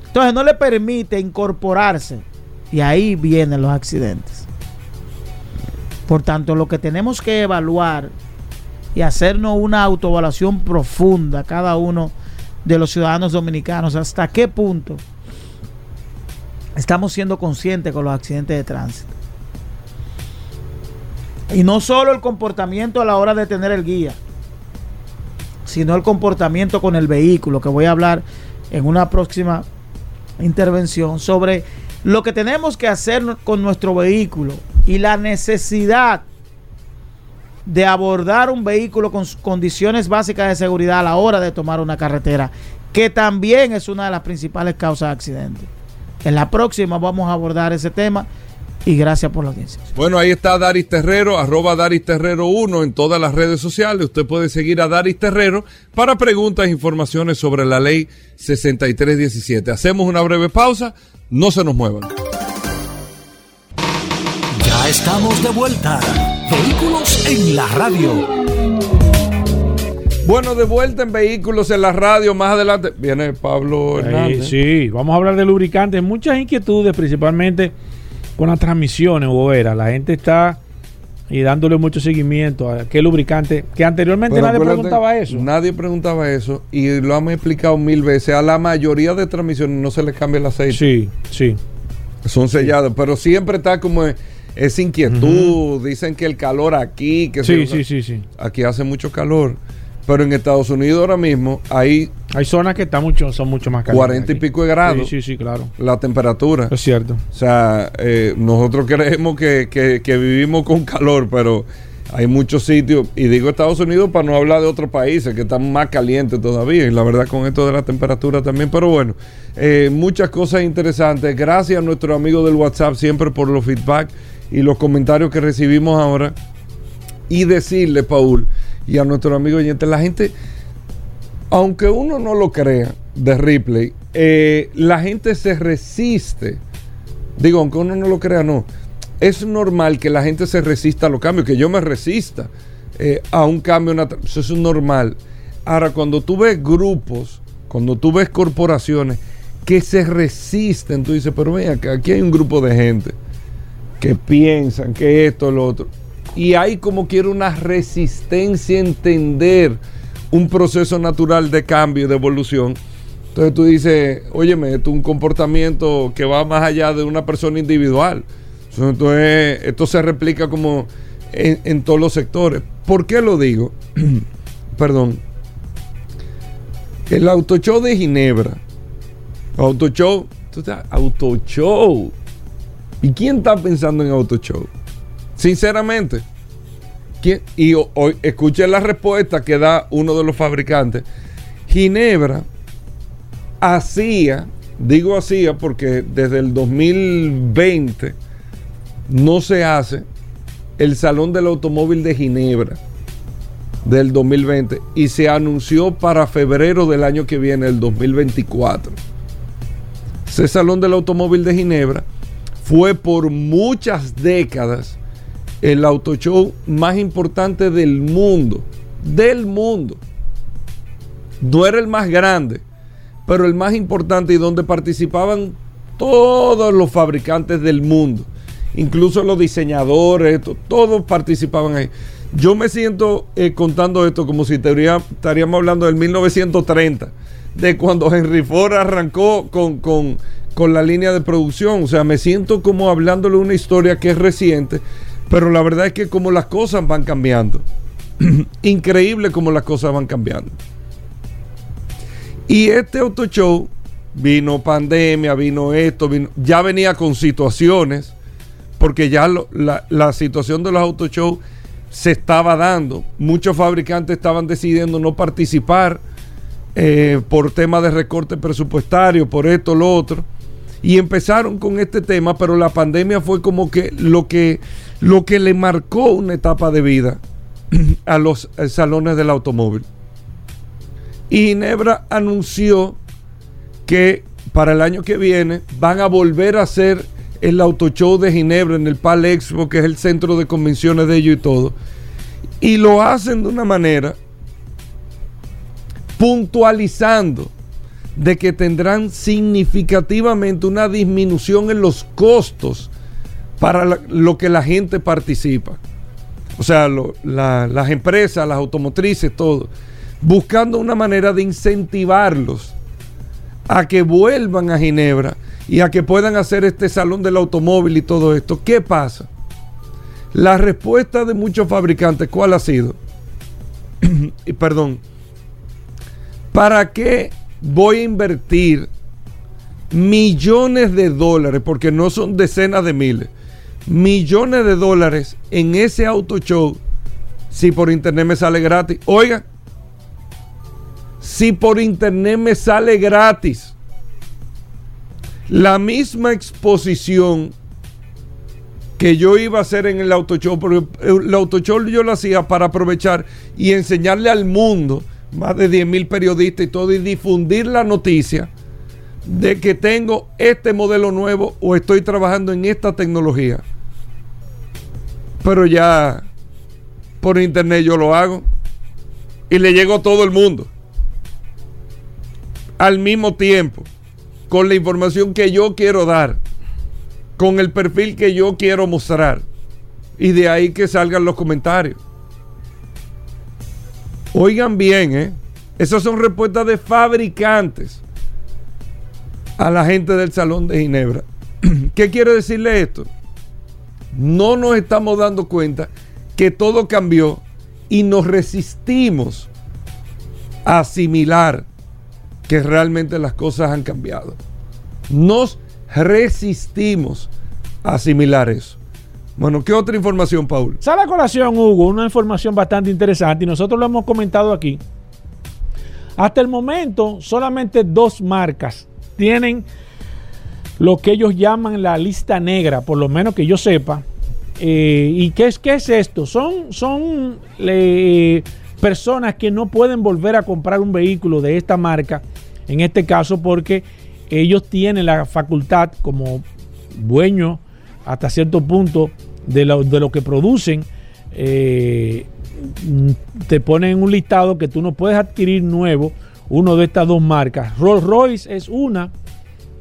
D: Entonces no le permite incorporarse y ahí vienen los accidentes. Por tanto, lo que tenemos que evaluar y hacernos una autoevaluación profunda cada uno de los ciudadanos dominicanos, hasta qué punto estamos siendo conscientes con los accidentes de tránsito. Y no solo el comportamiento a la hora de tener el guía, sino el comportamiento con el vehículo, que voy a hablar en una próxima intervención sobre lo que tenemos que hacer con nuestro vehículo y la necesidad de abordar un vehículo con condiciones básicas de seguridad a la hora de tomar una carretera, que también es una de las principales causas de accidentes. En la próxima vamos a abordar ese tema y gracias por la audiencia.
B: Bueno, ahí está Daris Terrero, arroba Daris Terrero 1 en todas las redes sociales. Usted puede seguir a Daris Terrero para preguntas e informaciones sobre la ley 6317. Hacemos una breve pausa, no se nos muevan.
A: Ya estamos de vuelta. Vehículos en la radio.
B: Bueno, de vuelta en vehículos en la radio. Más adelante viene Pablo Hernández.
C: sí, vamos a hablar de lubricantes. Muchas inquietudes, principalmente con las transmisiones, Bobera. La gente está y dándole mucho seguimiento a qué lubricante, que anteriormente
B: Pero
C: nadie preguntaba eso.
B: Nadie preguntaba eso y lo hemos explicado mil veces. A la mayoría de transmisiones no se les cambia el aceite.
C: Sí, sí.
B: Son sellados, pero siempre está como esa inquietud. Dicen que el calor aquí, que
C: Sí,
B: se-
C: sí, sí, sí.
B: aquí hace mucho calor. Pero en Estados Unidos ahora mismo hay
C: Hay zonas que están mucho, son mucho más calientes.
B: 40 y
C: aquí.
B: pico de grados
C: Sí, sí, sí, claro.
B: la temperatura.
C: Es cierto.
B: O sea, eh, nosotros creemos que, que- que vivimos con calor, pero hay muchos sitios, y digo Estados Unidos para no hablar de otros países que están más calientes todavía, y la verdad con esto de la temperatura también, pero bueno, eh, muchas cosas interesantes. Gracias a nuestro amigo del WhatsApp siempre por los feedback y los comentarios que recibimos ahora. Y decirle, Paul, y a nuestro amigo oyente, la gente aunque uno no lo crea de Ripley, eh, la gente se resiste. Digo, aunque uno no lo crea, no. Es normal que la gente se resista a los cambios, que yo me resista eh, a un cambio. una Eso es normal. Ahora, cuando tú ves grupos, cuando tú ves corporaciones que se resisten, tú dices, pero ven aquí hay un grupo de gente que piensan que esto, lo otro. Y hay como quiera una resistencia a entender un proceso natural de cambio y de evolución. Entonces tú dices, óyeme, esto es un comportamiento que va más allá de una persona individual. Entonces, esto se replica como en, todos los sectores. ¿Por qué lo digo? *clears throat* Perdón. El autoshow de Ginebra. Autoshow. tú sabes, Autoshow. ¿Y quién está pensando en autoshow? Sinceramente. Y ho- hoy escuchen la respuesta que da uno de los fabricantes. Ginebra hacía, digo hacía porque desde el 2020 no se hace el Salón del Automóvil de Ginebra del 2020 y se anunció para febrero del año que viene, el 2024. Ese Salón del Automóvil de Ginebra fue por muchas décadas el auto show más importante del mundo. Del mundo. No era el más grande, pero el más importante y donde participaban todos los fabricantes del mundo, incluso los diseñadores, to- todos participaban ahí. Yo me siento eh, contando esto como si estaríamos hablando del 1930, de cuando Henry Ford arrancó con, con- con la línea de producción. O sea, me siento como hablándole una historia que es reciente, pero la verdad es que como las cosas van cambiando, *clears throat* increíble como las cosas van cambiando. Y este auto show vino pandemia, vino esto, vino, ya venía con situaciones, porque ya la situación de los auto show se estaba dando. Muchos fabricantes estaban decidiendo no participar eh, por temas de recorte presupuestario, por esto, lo otro. Y empezaron con este tema, pero la pandemia fue como que lo que, lo que le marcó una etapa de vida *clears throat* a los eh, salones del automóvil. Y Ginebra anunció que para el año que viene van a volver a hacer el auto show de Ginebra en el Pal Expo, que es el centro de convenciones de ellos y todo. Y lo hacen de una manera puntualizando de que tendrán significativamente una disminución en los costos para lo que la gente participa. O sea, las empresas, las automotrices, todo. Buscando una manera de incentivarlos a que vuelvan a Ginebra y a que puedan hacer este salón del automóvil y todo esto. ¿Qué pasa? La respuesta de muchos fabricantes, ¿cuál ha sido? y *clears throat* perdón, ¿para qué voy a invertir millones de dólares, porque no son decenas de miles, millones de dólares en ese auto show si por internet me sale gratis? Oiga, si por internet me sale gratis la misma exposición que yo iba a hacer en el auto show, porque el auto show yo lo hacía para aprovechar y enseñarle al mundo, más de 10 mil periodistas y todo, y difundir la noticia de que tengo este modelo nuevo o estoy trabajando en esta tecnología. Pero ya por internet yo lo hago y le llego a todo el mundo al mismo tiempo con la información que yo quiero dar, con el perfil que yo quiero mostrar y de ahí que salgan los comentarios. Oigan bien, ¿eh? Esas son respuestas de fabricantes a la gente del Salón de Ginebra. *clears throat* ¿Qué quiere decirle esto? No nos estamos dando cuenta que todo cambió y nos resistimos a asimilar que realmente las cosas han cambiado. Nos resistimos a asimilar eso. Bueno, ¿qué otra información, Paul?
C: Sale a colación, Hugo, una información bastante interesante y nosotros lo hemos comentado aquí. Hasta el momento, solamente dos marcas tienen lo que ellos llaman la lista negra, por lo menos que yo sepa. Eh, ¿Y qué es, qué es esto? Son, son personas que no pueden volver a comprar un vehículo de esta marca, en este caso porque ellos tienen la facultad como dueños hasta cierto punto de lo, de lo que producen. eh, te ponen en un listado que tú no puedes adquirir nuevo uno de estas dos marcas. Rolls Royce es una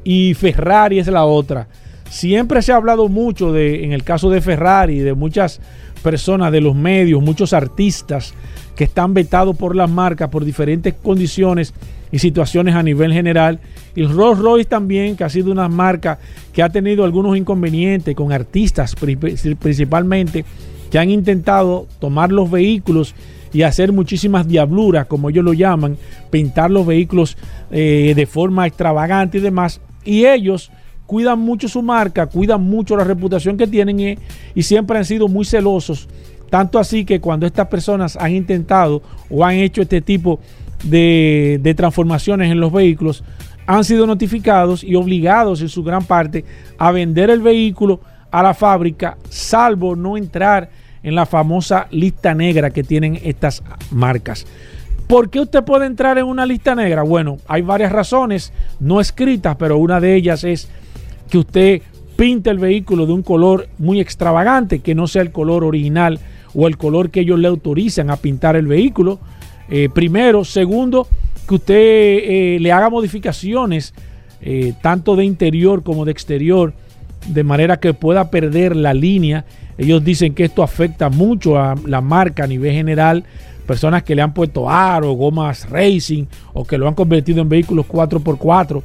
C: y Ferrari es la otra. Siempre se ha hablado mucho de, en el caso de Ferrari, de muchas personas de los medios, muchos artistas que están vetados por las marcas por diferentes condiciones y situaciones a nivel general. Y Rolls Royce también, que ha sido una marca que ha tenido algunos inconvenientes con artistas pri- principalmente, que han intentado tomar los vehículos y hacer muchísimas diabluras, como ellos lo llaman, pintar los vehículos eh, de forma extravagante y demás. Y ellos cuidan mucho su marca, cuidan mucho la reputación que tienen y, y siempre han sido muy celosos. Tanto así que cuando estas personas han intentado o han hecho este tipo de, transformaciones en los vehículos, han sido notificados y obligados en su gran parte a vender el vehículo a la fábrica, salvo no entrar en la famosa lista negra que tienen estas marcas. ¿Por qué usted puede entrar en una lista negra? Bueno, hay varias razones no escritas, pero una de ellas es que usted pinte el vehículo de un color muy extravagante, que no sea el color original o el color que ellos le autorizan a pintar el vehículo. Eh, primero, segundo, que usted eh, le haga modificaciones eh, tanto de interior como de exterior, de manera que pueda perder la línea. Ellos dicen que esto afecta mucho a la marca a nivel general. Personas que le han puesto aro, gomas racing o que lo han convertido en vehículos 4x4.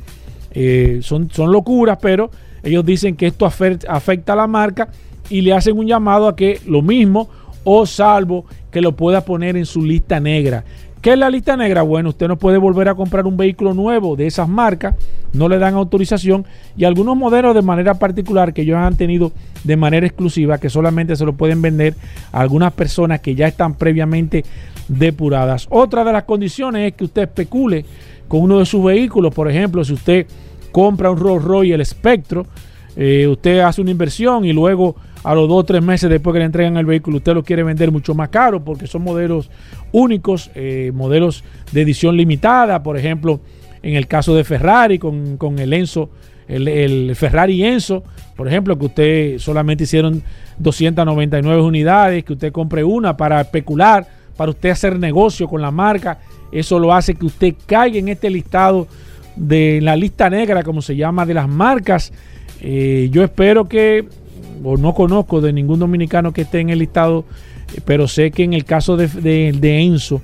C: Eh, son, son locuras, pero ellos dicen que esto afecta a la marca y le hacen un llamado a que lo mismo o salvo que lo pueda poner en su lista negra. ¿Qué es la lista negra? Bueno, usted no puede volver a comprar un vehículo nuevo de esas marcas, no le dan autorización y algunos modelos de manera particular que ellos han tenido de manera exclusiva que solamente se lo pueden vender a algunas personas que ya están previamente depuradas. Otra de las condiciones es que usted especule con uno de sus vehículos, por ejemplo, si usted compra un Rolls Royce el Spectro, eh, usted hace una inversión y luego a los dos o tres meses después que le entregan el vehículo, usted lo quiere vender mucho más caro porque son modelos únicos, eh, modelos de edición limitada, por ejemplo, en el caso de Ferrari con, con el Enzo, el, el, Ferrari Enzo, por ejemplo, que usted solamente hicieron 299 unidades, que usted compre una para especular, para usted hacer negocio con la marca, eso lo hace que usted caiga en este listado de la lista negra, como se llama, de las marcas. Eh, yo espero que, o no conozco de ningún dominicano que esté en el listado, eh, pero sé que en el caso de, de, Enzo,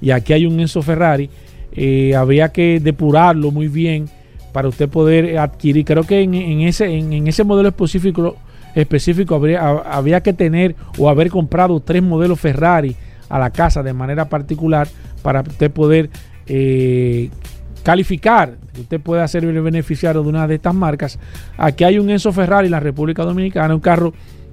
C: y aquí hay un Enzo Ferrari, eh, habría que depurarlo muy bien para usted poder adquirir. Creo que en, en ese, en, ese modelo específico, específico habría, habría que tener o haber comprado tres modelos Ferrari a la casa de manera particular para usted poder eh, calificar, usted pueda ser el beneficiario de una de estas marcas. Aquí hay un Enzo Ferrari en la República Dominicana, un carro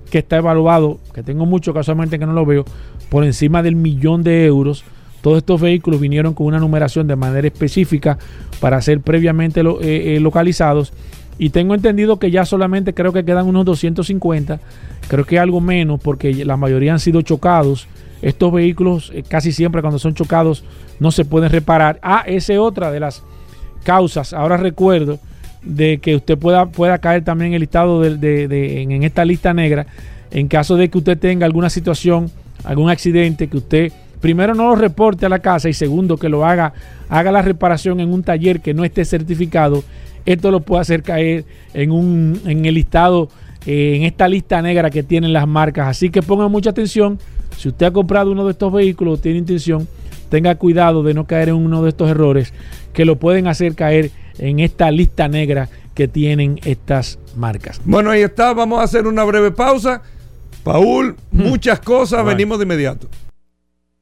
C: que está evaluado, que tengo mucho casualmente que no lo veo, por encima del millón de euros. Todos estos vehículos vinieron con una numeración de manera específica para ser previamente eh, eh, localizados. Y tengo entendido que ya solamente creo que quedan unos 250, creo que algo menos, porque la mayoría han sido chocados. Estos vehículos eh, casi siempre cuando son chocados no se pueden reparar. Ah, esa es otra de las causas. Ahora recuerdo de que usted pueda, pueda caer también en el listado de, de, en esta lista negra en caso de que usted tenga alguna situación, algún accidente que usted primero no lo reporte a la casa y segundo que lo haga, haga la reparación en un taller que no esté certificado, esto lo puede hacer caer en, un, en el listado, eh, en esta lista negra que tienen las marcas. Así que pongan mucha atención. Si usted ha comprado uno de estos vehículos o tiene intención, tenga cuidado de no caer en uno de estos errores que lo pueden hacer caer en esta lista negra que tienen estas marcas.
B: Bueno, ahí está. Vamos a hacer una breve pausa. Paul, hmm. muchas cosas. Bueno. Venimos de inmediato.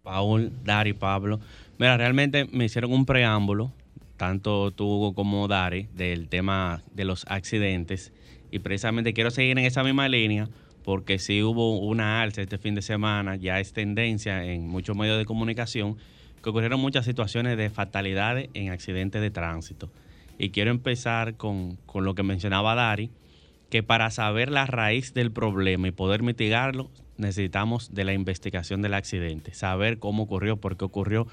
E: Paul, Dari, Pablo. Mira, realmente me hicieron un preámbulo, tanto tú como Dari, del tema de los accidentes. Y precisamente quiero seguir en esa misma línea porque sí hubo una alza este fin de semana, ya es tendencia en muchos medios de comunicación, que ocurrieron muchas situaciones de fatalidades en accidentes de tránsito. Y quiero empezar con, con lo que mencionaba Dari, que para saber la raíz del problema y poder mitigarlo, necesitamos de la investigación del accidente, saber cómo ocurrió, por qué ocurrió.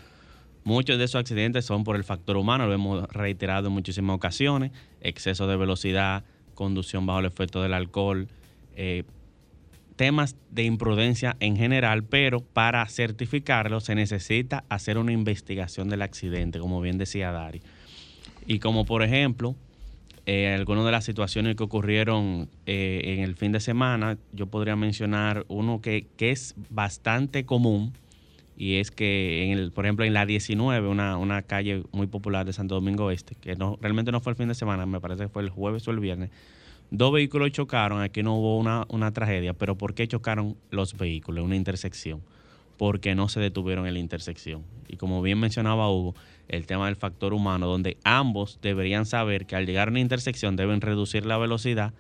E: Muchos de esos accidentes son por el factor humano, lo hemos reiterado en muchísimas ocasiones, exceso de velocidad, conducción bajo el efecto del alcohol, eh, temas de imprudencia en general, pero para certificarlo se necesita hacer una investigación del accidente, como bien decía Dari. Y como por ejemplo, eh, algunas de las situaciones que ocurrieron eh, en el fin de semana, yo podría mencionar uno que, que, es bastante común y es que, en el, por ejemplo, en la 19, una, una calle muy popular de Santo Domingo Este, que no, realmente no fue el fin de semana, me parece que fue el jueves o el viernes, dos vehículos chocaron, aquí no hubo una, una tragedia, pero ¿por qué chocaron los vehículos? Una intersección, porque no se detuvieron en la intersección. Y como bien mencionaba Hugo, el tema del factor humano, donde ambos deberían saber que al llegar a una intersección deben reducir la velocidad,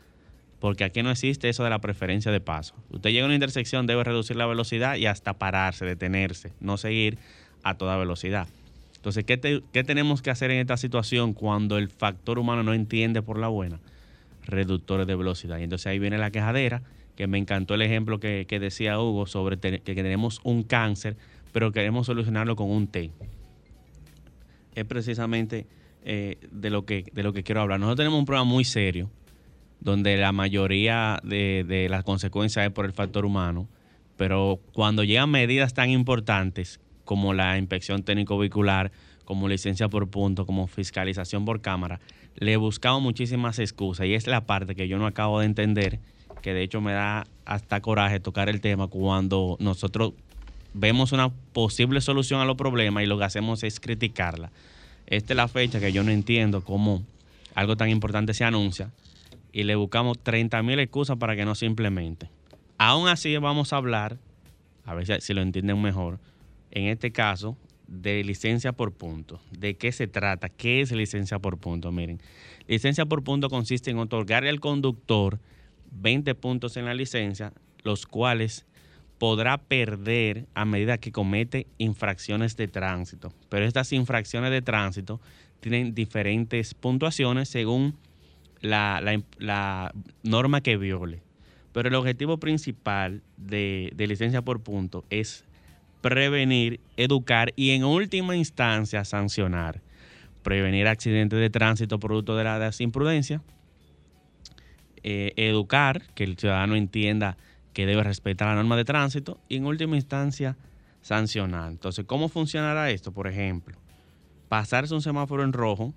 E: porque aquí no existe eso de la preferencia de paso. Usted llega a una intersección, debe reducir la velocidad y hasta pararse, detenerse, no seguir a toda velocidad. Entonces, ¿qué, ¿qué, tenemos que hacer en esta situación cuando el factor humano no entiende por la buena? Reductores de velocidad. Y entonces ahí viene la quejadera, que me encantó el ejemplo que, que decía Hugo sobre que tenemos un cáncer, pero queremos solucionarlo con un té es precisamente eh, de, lo que, de lo que quiero hablar. Nosotros tenemos un problema muy serio, donde la mayoría de, de las consecuencias es por el factor humano, pero cuando llegan medidas tan importantes como la inspección técnico vehicular, como licencia por punto, como fiscalización por cámara, le buscamos muchísimas excusas y es la parte que yo no acabo de entender, que de hecho me da hasta coraje tocar el tema cuando nosotros vemos una posible solución a los problemas y lo que hacemos es criticarla. Esta es la fecha que yo no entiendo cómo algo tan importante se anuncia y le buscamos 30 mil excusas para que no se implemente. Aún así vamos a hablar, a ver si lo entienden mejor, en este caso de licencia por punto. ¿De qué se trata? ¿Qué es licencia por punto? Miren, licencia por punto consiste en otorgarle al conductor 20 puntos en la licencia, los cuales podrá perder a medida que comete infracciones de tránsito. Pero estas infracciones de tránsito tienen diferentes puntuaciones según la, norma que viole. Pero el objetivo principal de, de licencia por punto es prevenir, educar y en última instancia sancionar. Prevenir accidentes de tránsito producto de la de las imprudencia. eh, educar, que el ciudadano entienda que debe respetar la norma de tránsito y en última instancia sancionar. Entonces, ¿cómo funcionará esto? Por ejemplo, pasarse un semáforo en rojo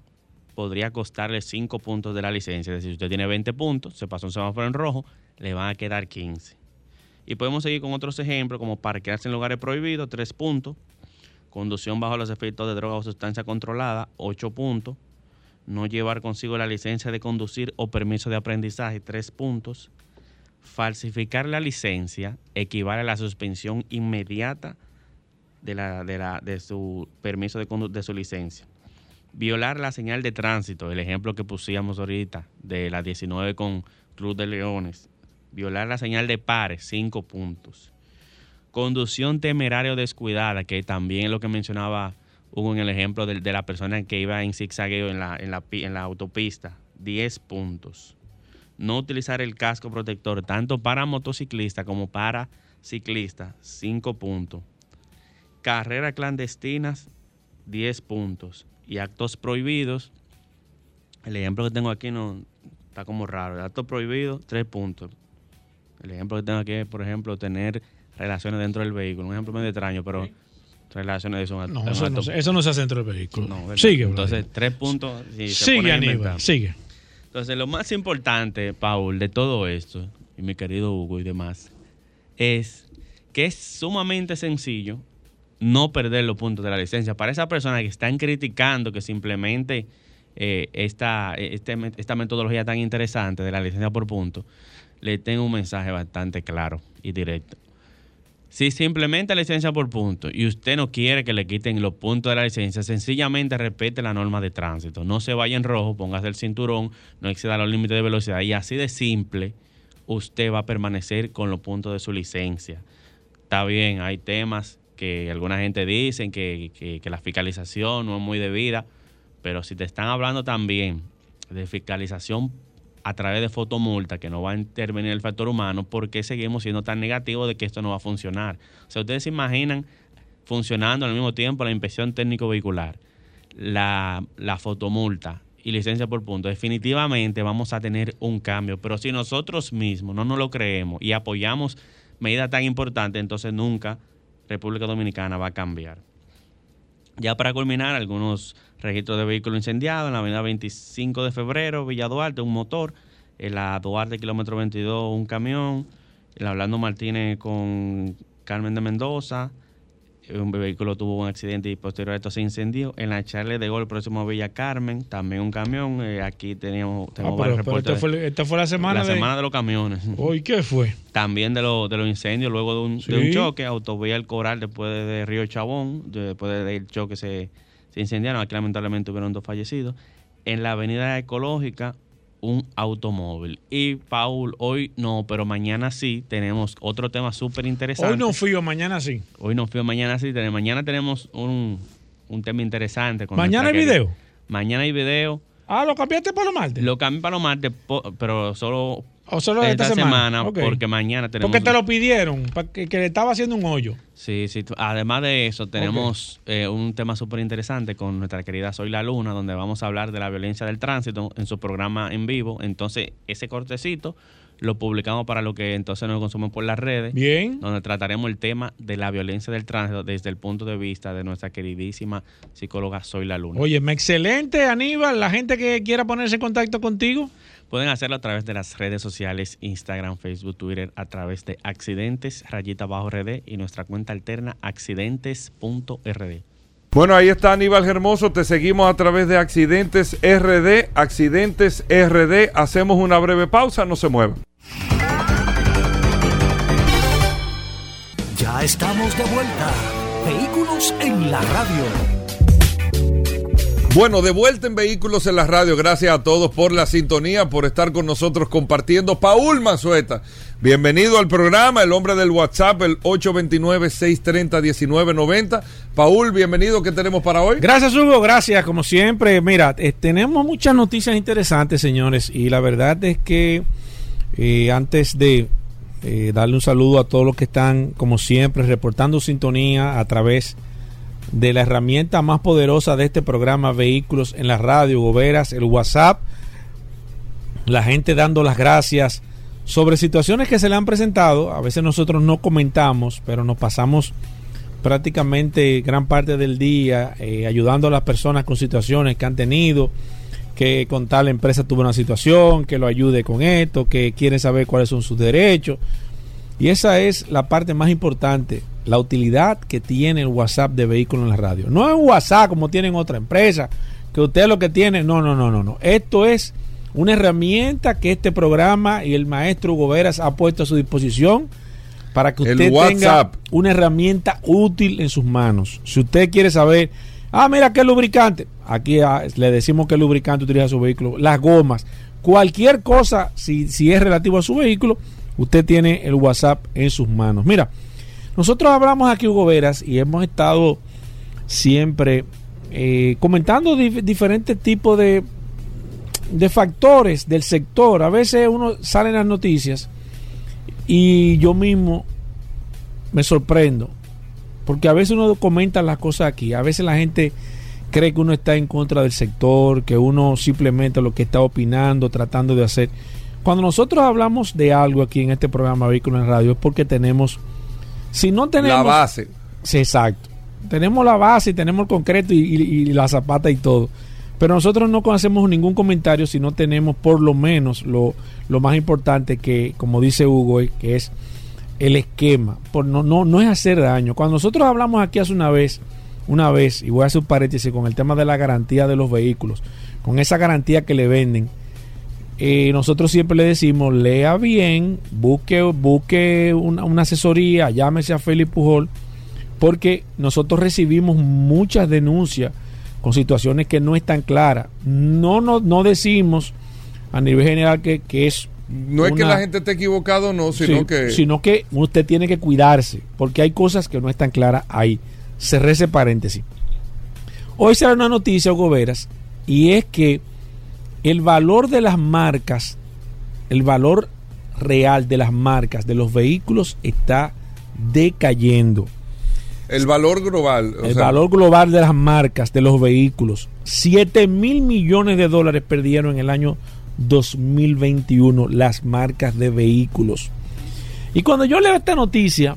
E: podría costarle 5 puntos de la licencia. Es decir, si usted tiene 20 puntos, se pasa un semáforo en rojo, le van a quedar 15. Y podemos seguir con otros ejemplos, como parquearse en lugares prohibidos, 3 puntos. Conducción bajo los efectos de droga o sustancia controlada, 8 puntos. No llevar consigo la licencia de conducir o permiso de aprendizaje, 3 puntos. Falsificar la licencia equivale a la suspensión inmediata de, la, de, la, de su permiso de, de su licencia. Violar la señal de tránsito, el ejemplo que pusimos ahorita de la 19 con Club de Leones. Violar la señal de pares, 5 puntos. Conducción temeraria o descuidada, que también es lo que mencionaba Hugo en el ejemplo de, de la persona que iba en zigzagueo en la, en la, en la autopista, 10 puntos. No utilizar el casco protector tanto para motociclista como para ciclista, 5 puntos. Carreras clandestinas, 10 puntos. Y actos prohibidos, el ejemplo que tengo aquí no está como raro. El acto prohibido, 3 puntos. El ejemplo que tengo aquí es, por ejemplo, tener relaciones dentro del vehículo. Un ejemplo medio extraño, pero relaciones de eso.
C: No, eso no, se- eso no se hace dentro del vehículo.
E: No, ¿verdad?
C: Sigue,
E: Entonces, tres puntos. si
C: sigue, Aníbal, sigue.
E: Entonces, lo más importante, Paul, de todo esto, y mi querido Hugo y demás, es que es sumamente sencillo no perder los puntos de la licencia. Para esas personas que están criticando que simplemente eh, esta, este- esta metodología tan interesante de la licencia por puntos, le tengo un mensaje bastante claro y directo. Si se implementa licencia por puntos y usted no quiere que le quiten los puntos de la licencia, sencillamente respete la norma de tránsito. No se vaya en rojo, póngase el cinturón, no exceda los límites de velocidad y así de simple usted va a permanecer con los puntos de su licencia. Está bien, hay temas que alguna gente dice que, que- que la fiscalización no es muy debida, pero si te están hablando también de fiscalización a través de fotomulta, que no va a intervenir el factor humano, ¿por qué seguimos siendo tan negativos de que esto no va a funcionar? O sea, ustedes se imaginan funcionando al mismo tiempo la inspección técnico vehicular, la, la fotomulta y licencia por punto. Definitivamente vamos a tener un cambio, pero si nosotros mismos no nos lo creemos y apoyamos medidas tan importantes, entonces nunca República Dominicana va a cambiar. Ya para culminar, algunos registros de vehículos incendiados en la avenida 25 de febrero, Villa Duarte, un motor. En la Duarte, kilómetro 22, un camión. En la Orlando Martínez con Carmen de Mendoza. Un vehículo tuvo un accidente y posterior a esto se incendió. En la Charles de Gol, próximo a Villa Carmen, también un camión. Eh, aquí teníamos,
C: Ah,
E: tenemos
C: pero,
E: varios
C: pero
E: reportes.
C: esta, fue, esta fue la semana
E: la
C: de...
E: semana de los camiones.
C: Hoy, ¿qué fue?
E: También de, lo- de los incendios luego de un, de un
C: Sí.
E: choque, autovía El Coral después de, de Río Chabón, de- después del choque se, se incendiaron, aquí lamentablemente hubieron dos fallecidos. En la avenida Ecológica, un automóvil. Y Paul, hoy no, pero mañana sí, tenemos otro tema súper interesante.
C: Hoy no fui, o mañana sí.
E: Hoy no fui, mañana sí, mañana tenemos un, un tema interesante. con
C: ¿Mañana hay
E: querida-
C: video?
E: Mañana hay video.
C: Ah, ¿lo cambiaste para los martes?
E: Lo cambié para los martes, pero solo
C: ¿O solo de esta, semana?
E: Porque mañana tenemos...
C: Porque te lo pidieron, que, que le estaba haciendo un hoyo.
E: Sí, sí. Además de eso, tenemos eh, un tema súper interesante con nuestra querida Soy la Luna, donde vamos a hablar de la violencia del tránsito en su programa en vivo. Entonces, ese cortecito lo publicamos para lo que entonces nos consumen por las redes.
C: Bien.
E: Donde trataremos el tema de la violencia del tránsito desde el punto de vista de nuestra queridísima psicóloga Soy la Luna.
C: Oye, excelente, Aníbal. La gente que quiera ponerse en contacto contigo.
E: Pueden hacerlo a través de las redes sociales, Instagram, Facebook, Twitter, a través de accidentes, rayita bajo RD y nuestra cuenta alterna accidentes.rd.
B: Bueno, ahí está Aníbal Hermoso. Te seguimos a través de Accidentes RD. Accidentes RD. Hacemos una breve pausa. No se muevan.
A: Ya estamos de vuelta. Vehículos en la radio.
B: Bueno, de vuelta en Vehículos en la Radio. Gracias a todos por la sintonía, por estar con nosotros compartiendo. Paul Manzueta, bienvenido al programa, el hombre del WhatsApp, el 829-630-1990. Paul, bienvenido, ¿qué tenemos para hoy?
C: Gracias, Hugo, gracias, como siempre. Mira, eh, tenemos muchas noticias interesantes, señores, y la verdad es que eh, antes de eh, darle un saludo a todos los que están, como siempre, reportando sintonía a través de la herramienta más poderosa de este programa Vehículos en la Radio, Goberas, el WhatsApp, la gente dando las gracias sobre situaciones que se le han presentado. A veces nosotros no comentamos, pero nos pasamos prácticamente gran parte del día eh, ayudando a las personas con situaciones que han tenido, que con tal empresa tuvo una situación, que lo ayude con esto, que quieren saber cuáles son sus derechos. Y esa es la parte más importante la utilidad que tiene el WhatsApp de vehículos en la radio. No es un WhatsApp como tienen otra empresa, que usted lo que tiene, no, no, no, no, no. Esto es una herramienta que este programa y el maestro Hugo ha puesto a su disposición para que usted tenga una herramienta útil en sus manos. Si usted quiere saber, ah, mira qué lubricante, aquí ah, le decimos qué lubricante utiliza su vehículo, las gomas, cualquier cosa, si, si es relativo a su vehículo, usted tiene el WhatsApp en sus manos. Mira, nosotros hablamos aquí, Hugo Veras, y hemos estado siempre eh, comentando diferentes tipos de, de factores del sector. A veces uno sale en las noticias y yo mismo me sorprendo. Porque a veces uno comenta las cosas aquí. A veces la gente cree que uno está en contra del sector, que uno simplemente lo que está opinando, tratando de hacer. Cuando nosotros hablamos de algo aquí en este programa Vehículo en Radio es porque tenemos si no tenemos.
B: La base.
C: Sí, exacto. Tenemos la base y tenemos el concreto y, la zapata y todo. Pero nosotros no hacemos ningún comentario si no tenemos por lo menos lo, más importante que, como dice Hugo, que es el esquema. Por no, no, no es hacer daño. Cuando nosotros hablamos aquí hace una vez, una vez, y voy a hacer un paréntesis con el tema de la garantía de los vehículos, con esa garantía que le venden eh, nosotros siempre le decimos, lea bien, busque, busque una, asesoría, llámese a Félix Pujol, porque nosotros recibimos muchas denuncias con situaciones que no están claras. No, no, no decimos a nivel general que, es...
B: No es que la gente esté equivocado, no, sino que...
C: Sino que usted tiene que cuidarse, porque hay cosas que no están claras ahí. Cerré ese paréntesis. Hoy será una noticia, Goberas, y es que el valor de las marcas, el valor real de las marcas de los vehículos está decayendo.
B: El valor global.
C: el valor global de las marcas de los vehículos. 7 mil millones de dólares perdieron en el año 2021 las marcas de vehículos. Y cuando yo leo esta noticia,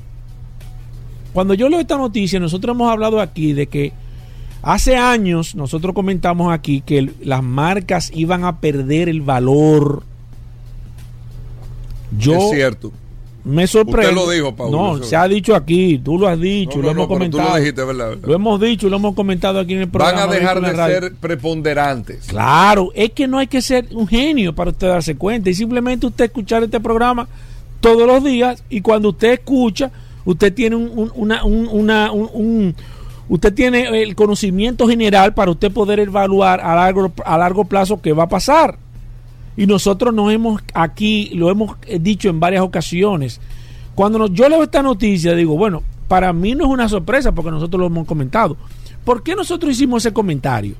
C: cuando yo leo esta noticia, nosotros hemos hablado aquí de que Hace años nosotros comentamos aquí que las marcas iban a perder el valor.
B: Yo es cierto.
C: Me sorprende.
B: Usted lo dijo, Paulo.
C: No, se ha dicho aquí, tú lo has dicho, lo hemos comentado.
B: Lo, dijiste, ¿verdad,
C: lo hemos dicho, lo hemos comentado aquí en el programa.
B: Van a dejar de ser preponderantes.
C: Claro, es que no hay que ser un genio para usted darse cuenta. Y simplemente usted escuchar este programa todos los días y cuando usted escucha, usted tiene un, una, un usted tiene el conocimiento general para usted poder evaluar a largo, a largo plazo qué va a pasar. Y nosotros nos hemos aquí, lo hemos dicho en varias ocasiones. Cuando yo leo esta noticia, digo, bueno, para mí no es una sorpresa porque nosotros lo hemos comentado. ¿Por qué nosotros hicimos ese comentario?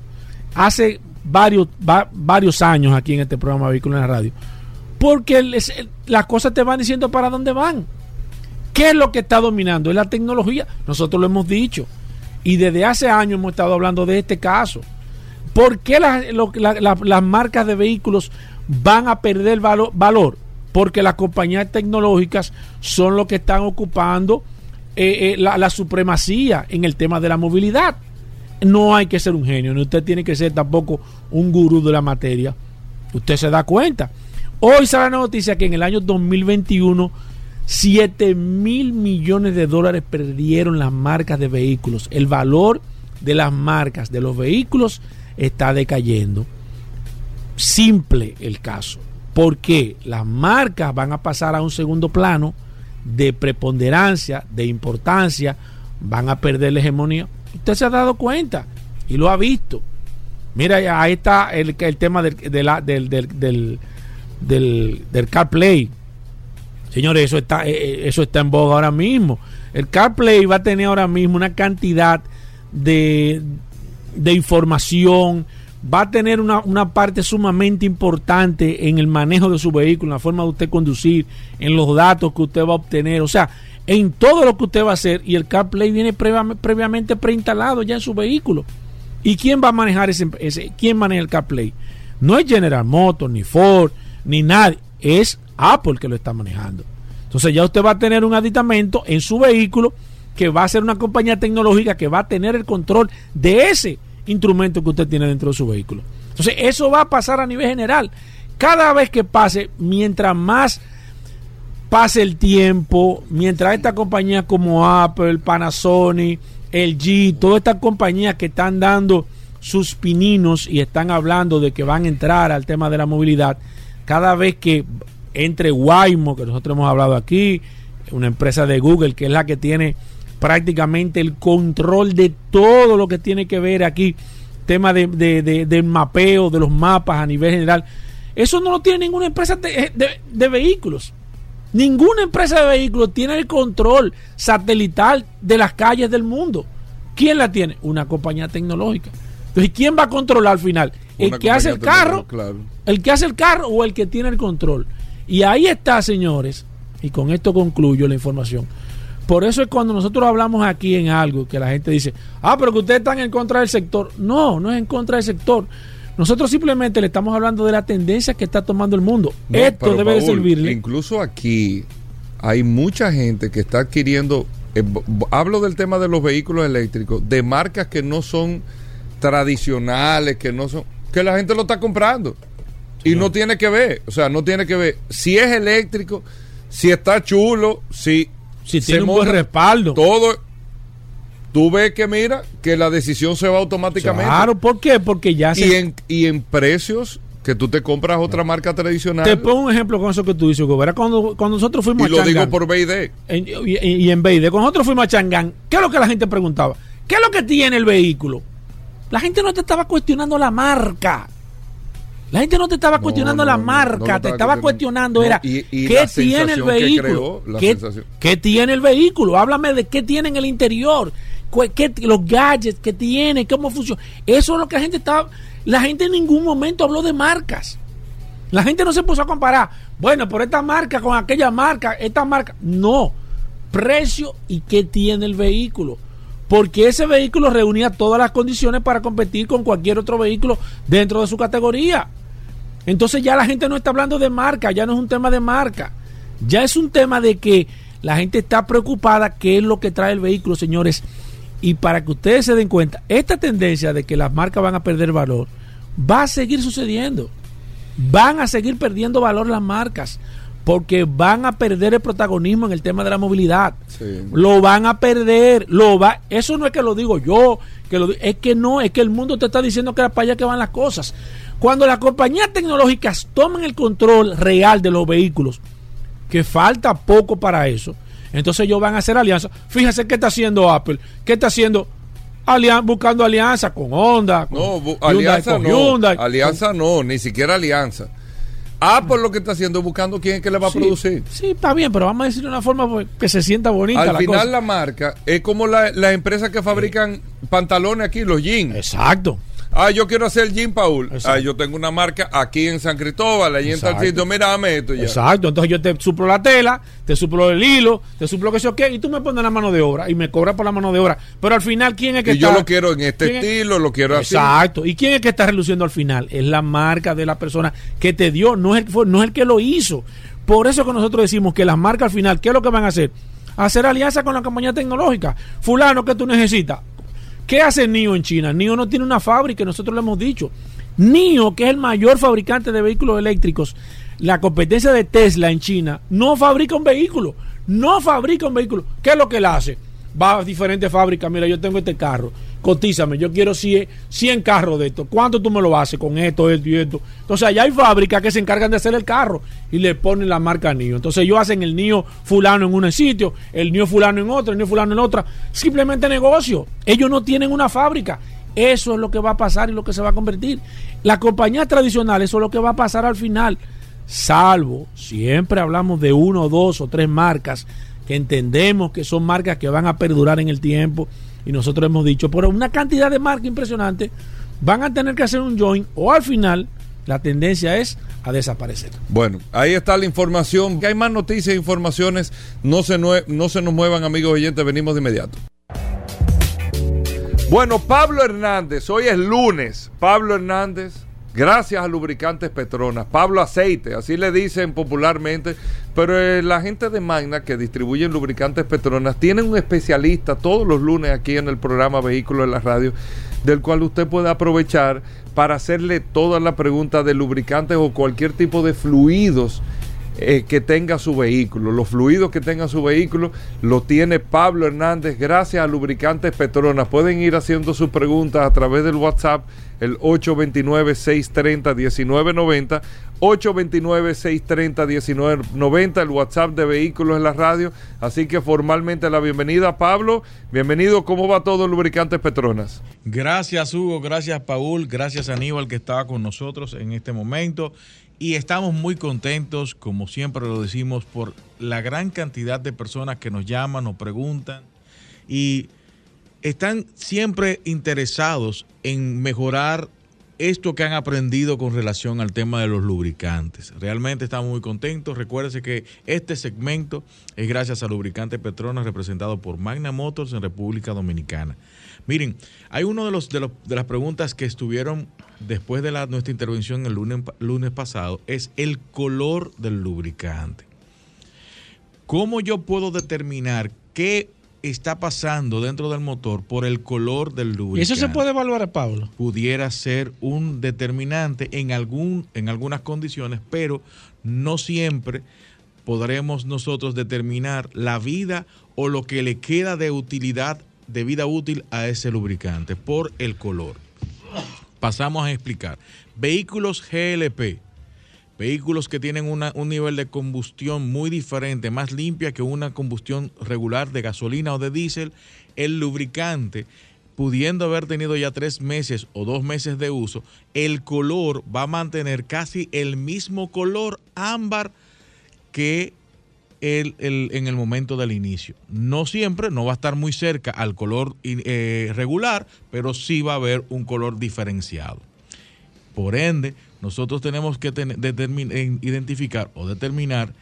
C: Hace varios, varios años aquí en este programa Vehículo en la Radio. Porque las cosas te van diciendo para dónde van. ¿Qué es lo que está dominando? Es la tecnología. Nosotros lo hemos dicho. Y desde hace años hemos estado hablando de este caso. ¿Por qué las, marcas de vehículos van a perder valor? Porque las compañías tecnológicas son los que están ocupando eh, eh, la, supremacía en el tema de la movilidad. No hay que ser un genio, ni usted tiene que ser tampoco un gurú de la materia. Usted se da cuenta. Hoy sale la noticia que en el año 2021 7 mil millones de dólares perdieron las marcas de vehículos. El valor de las marcas de los vehículos está decayendo. Simple el caso. Porque las marcas van a pasar a un segundo plano de preponderancia, de importancia, van a perder la hegemonía. Usted se ha dado cuenta y lo ha visto. Mira, ahí está el, el tema del, del, del, del, del CarPlay. Señores, eso está, eh, eh, eso está en boga ahora mismo. El CarPlay va a tener ahora mismo una cantidad de, de información, va a tener una, una parte sumamente importante en el manejo de su vehículo, en la forma de usted conducir, en los datos que usted va a obtener, o sea, en todo lo que usted va a hacer. Y el CarPlay viene previa- previamente preinstalado ya en su vehículo. ¿Y quién va a manejar ese, ese- quién maneja el CarPlay? No es General Motors, ni Ford, ni nadie, es Apple que lo está manejando. Entonces ya usted va a tener un aditamento en su vehículo que va a ser una compañía tecnológica que va a tener el control de ese instrumento que usted tiene dentro de su vehículo. Entonces eso va a pasar a nivel general. Cada vez que pase, mientras más pase el tiempo, mientras estas compañías como Apple, Panasonic, LG, todas estas compañías que están dando sus pininos y están hablando de que van a entrar al tema de la movilidad, cada vez que entre Waymo, que nosotros hemos hablado aquí, una empresa de Google que es la que tiene prácticamente el control de todo lo que tiene que ver aquí, tema de, de- de- del mapeo, de los mapas a nivel general. Eso no lo tiene ninguna empresa de- vehículos. Ninguna empresa de vehículos tiene el control satelital de las calles del mundo. ¿Quién la tiene? Una compañía tecnológica. Entonces, ¿quién va a controlar al final? El que hace el carro,
B: claro.
C: el que hace el carro o el que tiene el control. Y ahí está, señores, y con esto concluyo la información. Por eso es cuando nosotros hablamos aquí en algo que la gente dice, ah, pero que ustedes están en contra del sector. No, no es en contra del sector. Nosotros simplemente le estamos hablando de la tendencia que está tomando el mundo.
B: No,
C: esto debe de servirle.
B: Incluso aquí hay mucha gente que está adquiriendo. eh, hablo del tema de los vehículos eléctricos, de marcas que no son tradicionales, que no son. que la gente lo está comprando. Y no tiene que ver. O sea, no tiene que ver. Si es eléctrico, si está chulo, si.
C: Si tiene un buen respaldo.
B: Todo. Tú ves que, mira, que la decisión se va automáticamente.
C: Claro, ¿por qué? Porque ya se...
B: y, en, y en precios que tú te compras otra marca tradicional.
C: Te pongo un ejemplo con eso que tú dices, Hugo. Cuando, cuando nosotros fuimos
B: y lo
C: a Changán,
B: digo por BID.
C: en- y, y en Beide, cuando nosotros fuimos a Changán, ¿qué es lo que la gente preguntaba? ¿Qué es lo que tiene el vehículo? La gente no te estaba cuestionando la marca. La gente no te estaba cuestionando
B: no,
C: la marca,
B: no
C: te estaba cuestionando era
B: No, y- y
C: qué tiene el
B: sensación que
C: vehículo,
B: creó, la
C: ¿Qué, qué tiene el vehículo, háblame de qué tiene en el interior, qué- los gadgets que tiene, cómo funciona. Eso es lo que la gente estaba, la gente en ningún momento habló de marcas. La gente no se puso a comparar, bueno, por esta marca con aquella marca, esta marca. No, precio y qué tiene el vehículo. Porque ese vehículo reunía todas las condiciones para competir con cualquier otro vehículo dentro de su categoría. Entonces ya la gente no está hablando de marca, ya no es un tema de marca. Ya es un tema de que la gente está preocupada qué es lo que trae el vehículo, señores. Y para que ustedes se den cuenta, esta tendencia de que las marcas van a perder valor va a seguir sucediendo. Van a seguir perdiendo valor las marcas porque van a perder el protagonismo en el tema de la movilidad.
B: Sí.
C: Lo van a perder, lo va, eso no es que lo digo yo, que lo es que no, es que el mundo te está diciendo que era para allá que van las cosas. Cuando las compañías tecnológicas toman el control real de los vehículos, que falta poco para eso, entonces ellos van a hacer alianzas. Fíjense qué está haciendo Apple, qué está haciendo Alian- buscando alianza con Honda, con
B: No,
C: Hyundai,
B: alianza
C: con
B: no.
C: Hyundai,
B: alianza no, ni siquiera alianza. Apple lo que está haciendo buscando quién es que le va
C: Sí,
B: a producir.
C: Sí, está bien, pero vamos a decirlo de una forma pues, que se sienta bonita
B: Al
C: la
B: final
C: cosa.
B: la marca es como la- las empresas que fabrican pantalones aquí, los jeans.
C: Exacto.
B: Ah, yo quiero hacer jean, Paul.
C: Exacto.
B: Ah, yo tengo una marca aquí en San Cristóbal, allí en tal sitio. Mira, dame esto ya.
C: Exacto, entonces yo te suplo la tela, te suplo el hilo, te suplo que sé qué, y tú me pones la mano de obra y me cobras por la mano de obra. Pero al final, ¿quién es que
B: Y
C: está?
B: yo lo quiero en este estilo, lo quiero así.
C: Exacto. ¿Y quién es que está reluciendo al final? Es la marca de la persona que te dio, no es el, fue- no es el que lo hizo. Por eso que nosotros decimos que las marcas al final, ¿qué es lo que van a hacer? Hacer alianza con la compañía tecnológica. Fulano, que tú necesitas? ¿Qué hace NIO en China? NIO no tiene una fábrica, nosotros lo hemos dicho. NIO, que es el mayor fabricante de vehículos eléctricos, la competencia de Tesla en China, no fabrica un vehículo. No fabrica un vehículo. ¿Qué es lo que él hace? Va a diferentes fábricas. Mira, yo tengo este carro. Cotízame. Yo quiero 100, 100 carros de esto. ¿Cuánto tú me lo haces con esto, esto y esto? Entonces, allá hay fábricas que se encargan de hacer el carro y le ponen la marca NIO. Entonces, ellos hacen el NIO fulano en un sitio, el NIO fulano en otro, el NIO fulano en otra. Simplemente negocio. Ellos no tienen una fábrica. Eso es lo que va a pasar y lo que se va a convertir. La compañía tradicional, eso es lo que va a pasar al final. Salvo, siempre hablamos de uno, dos o tres marcas que entendemos que son marcas que van a perdurar en el tiempo. Y nosotros hemos dicho, por una cantidad de marcas impresionante, van a tener que hacer un join o al final la tendencia es a desaparecer.
B: Bueno, ahí está la información. Hay más noticias e informaciones. No se, no se nos muevan, amigos oyentes. Venimos de inmediato. Bueno, Pablo Hernández, hoy es lunes. Pablo Hernández, gracias a Lubricantes Petronas. Pablo Aceite, así le dicen popularmente. Pero eh, la gente de Magna que distribuyen lubricantes Petronas tienen un especialista todos los lunes aquí en el programa Vehículos en la Radio, del cual usted puede aprovechar para hacerle todas las preguntas de lubricantes o cualquier tipo de fluidos eh, que tenga su vehículo. Los fluidos que tenga su vehículo lo tiene Pablo Hernández gracias a Lubricantes Petronas. Pueden ir haciendo sus preguntas a través del WhatsApp, el 829-630-1990. 829-630-1990, el WhatsApp de Vehículos en la Radio. Así que formalmente la bienvenida, Pablo. Bienvenido, ¿cómo va todo Lubricantes Petronas?
F: Gracias Hugo, gracias Paul, gracias Aníbal que estaba con nosotros en este momento y estamos muy contentos, como siempre lo decimos, por la gran cantidad de personas que nos llaman, nos preguntan y están siempre interesados en mejorar esto que han aprendido con relación al tema de los lubricantes. Realmente estamos muy contentos. Recuérdense que este segmento es gracias a Lubricante Petronas representado por Magna Motors en República Dominicana. Miren, hay uno de los de, los- de las preguntas que estuvieron después de la, nuestra intervención el lunes, lunes pasado es el color del lubricante. ¿Cómo yo puedo determinar qué está pasando dentro del motor por el color del
C: Y
F: lubricante?
C: eso se puede evaluar, Pablo.
F: pudiera ser un determinante en, algún, en algunas condiciones, pero no siempre podremos nosotros determinar la vida o lo que le queda de utilidad, de vida útil a ese lubricante por el color. Pasamos a explicar. Vehículos GLP, vehículos que tienen una- un nivel de combustión muy diferente, más limpia que una combustión regular de gasolina o de diésel, el lubricante, pudiendo haber tenido ya tres meses o dos meses de uso, el color va a mantener casi el mismo color ámbar que el- el- en el momento del inicio. No siempre, no va a estar muy cerca al color eh, regular, pero sí va a haber un color diferenciado. Por ende, nosotros tenemos que ten- identificar o determinar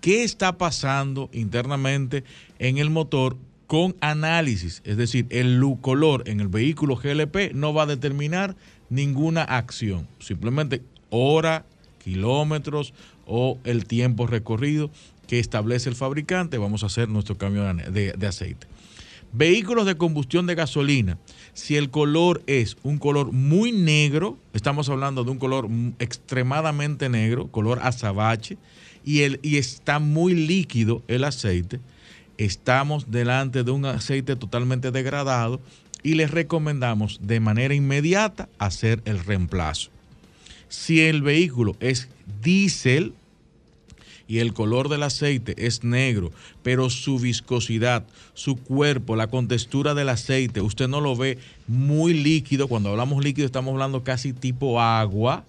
F: qué está pasando internamente en el motor con análisis. Es decir, el color en el vehículo GLP no va a determinar ninguna acción. Simplemente hora, kilómetros o el tiempo recorrido que establece el fabricante. Vamos a hacer nuestro cambio de de- aceite. Vehículos de combustión de gasolina, si el color es un color muy negro, estamos hablando de un color extremadamente negro, color azabache, y, el, y está muy líquido el aceite, estamos delante de un aceite totalmente degradado y les recomendamos de manera inmediata hacer el reemplazo. Si el vehículo es diésel, y el color del aceite es negro, pero su viscosidad, su cuerpo, la contextura del aceite, usted no lo ve muy líquido. Cuando hablamos líquido estamos hablando casi tipo agua.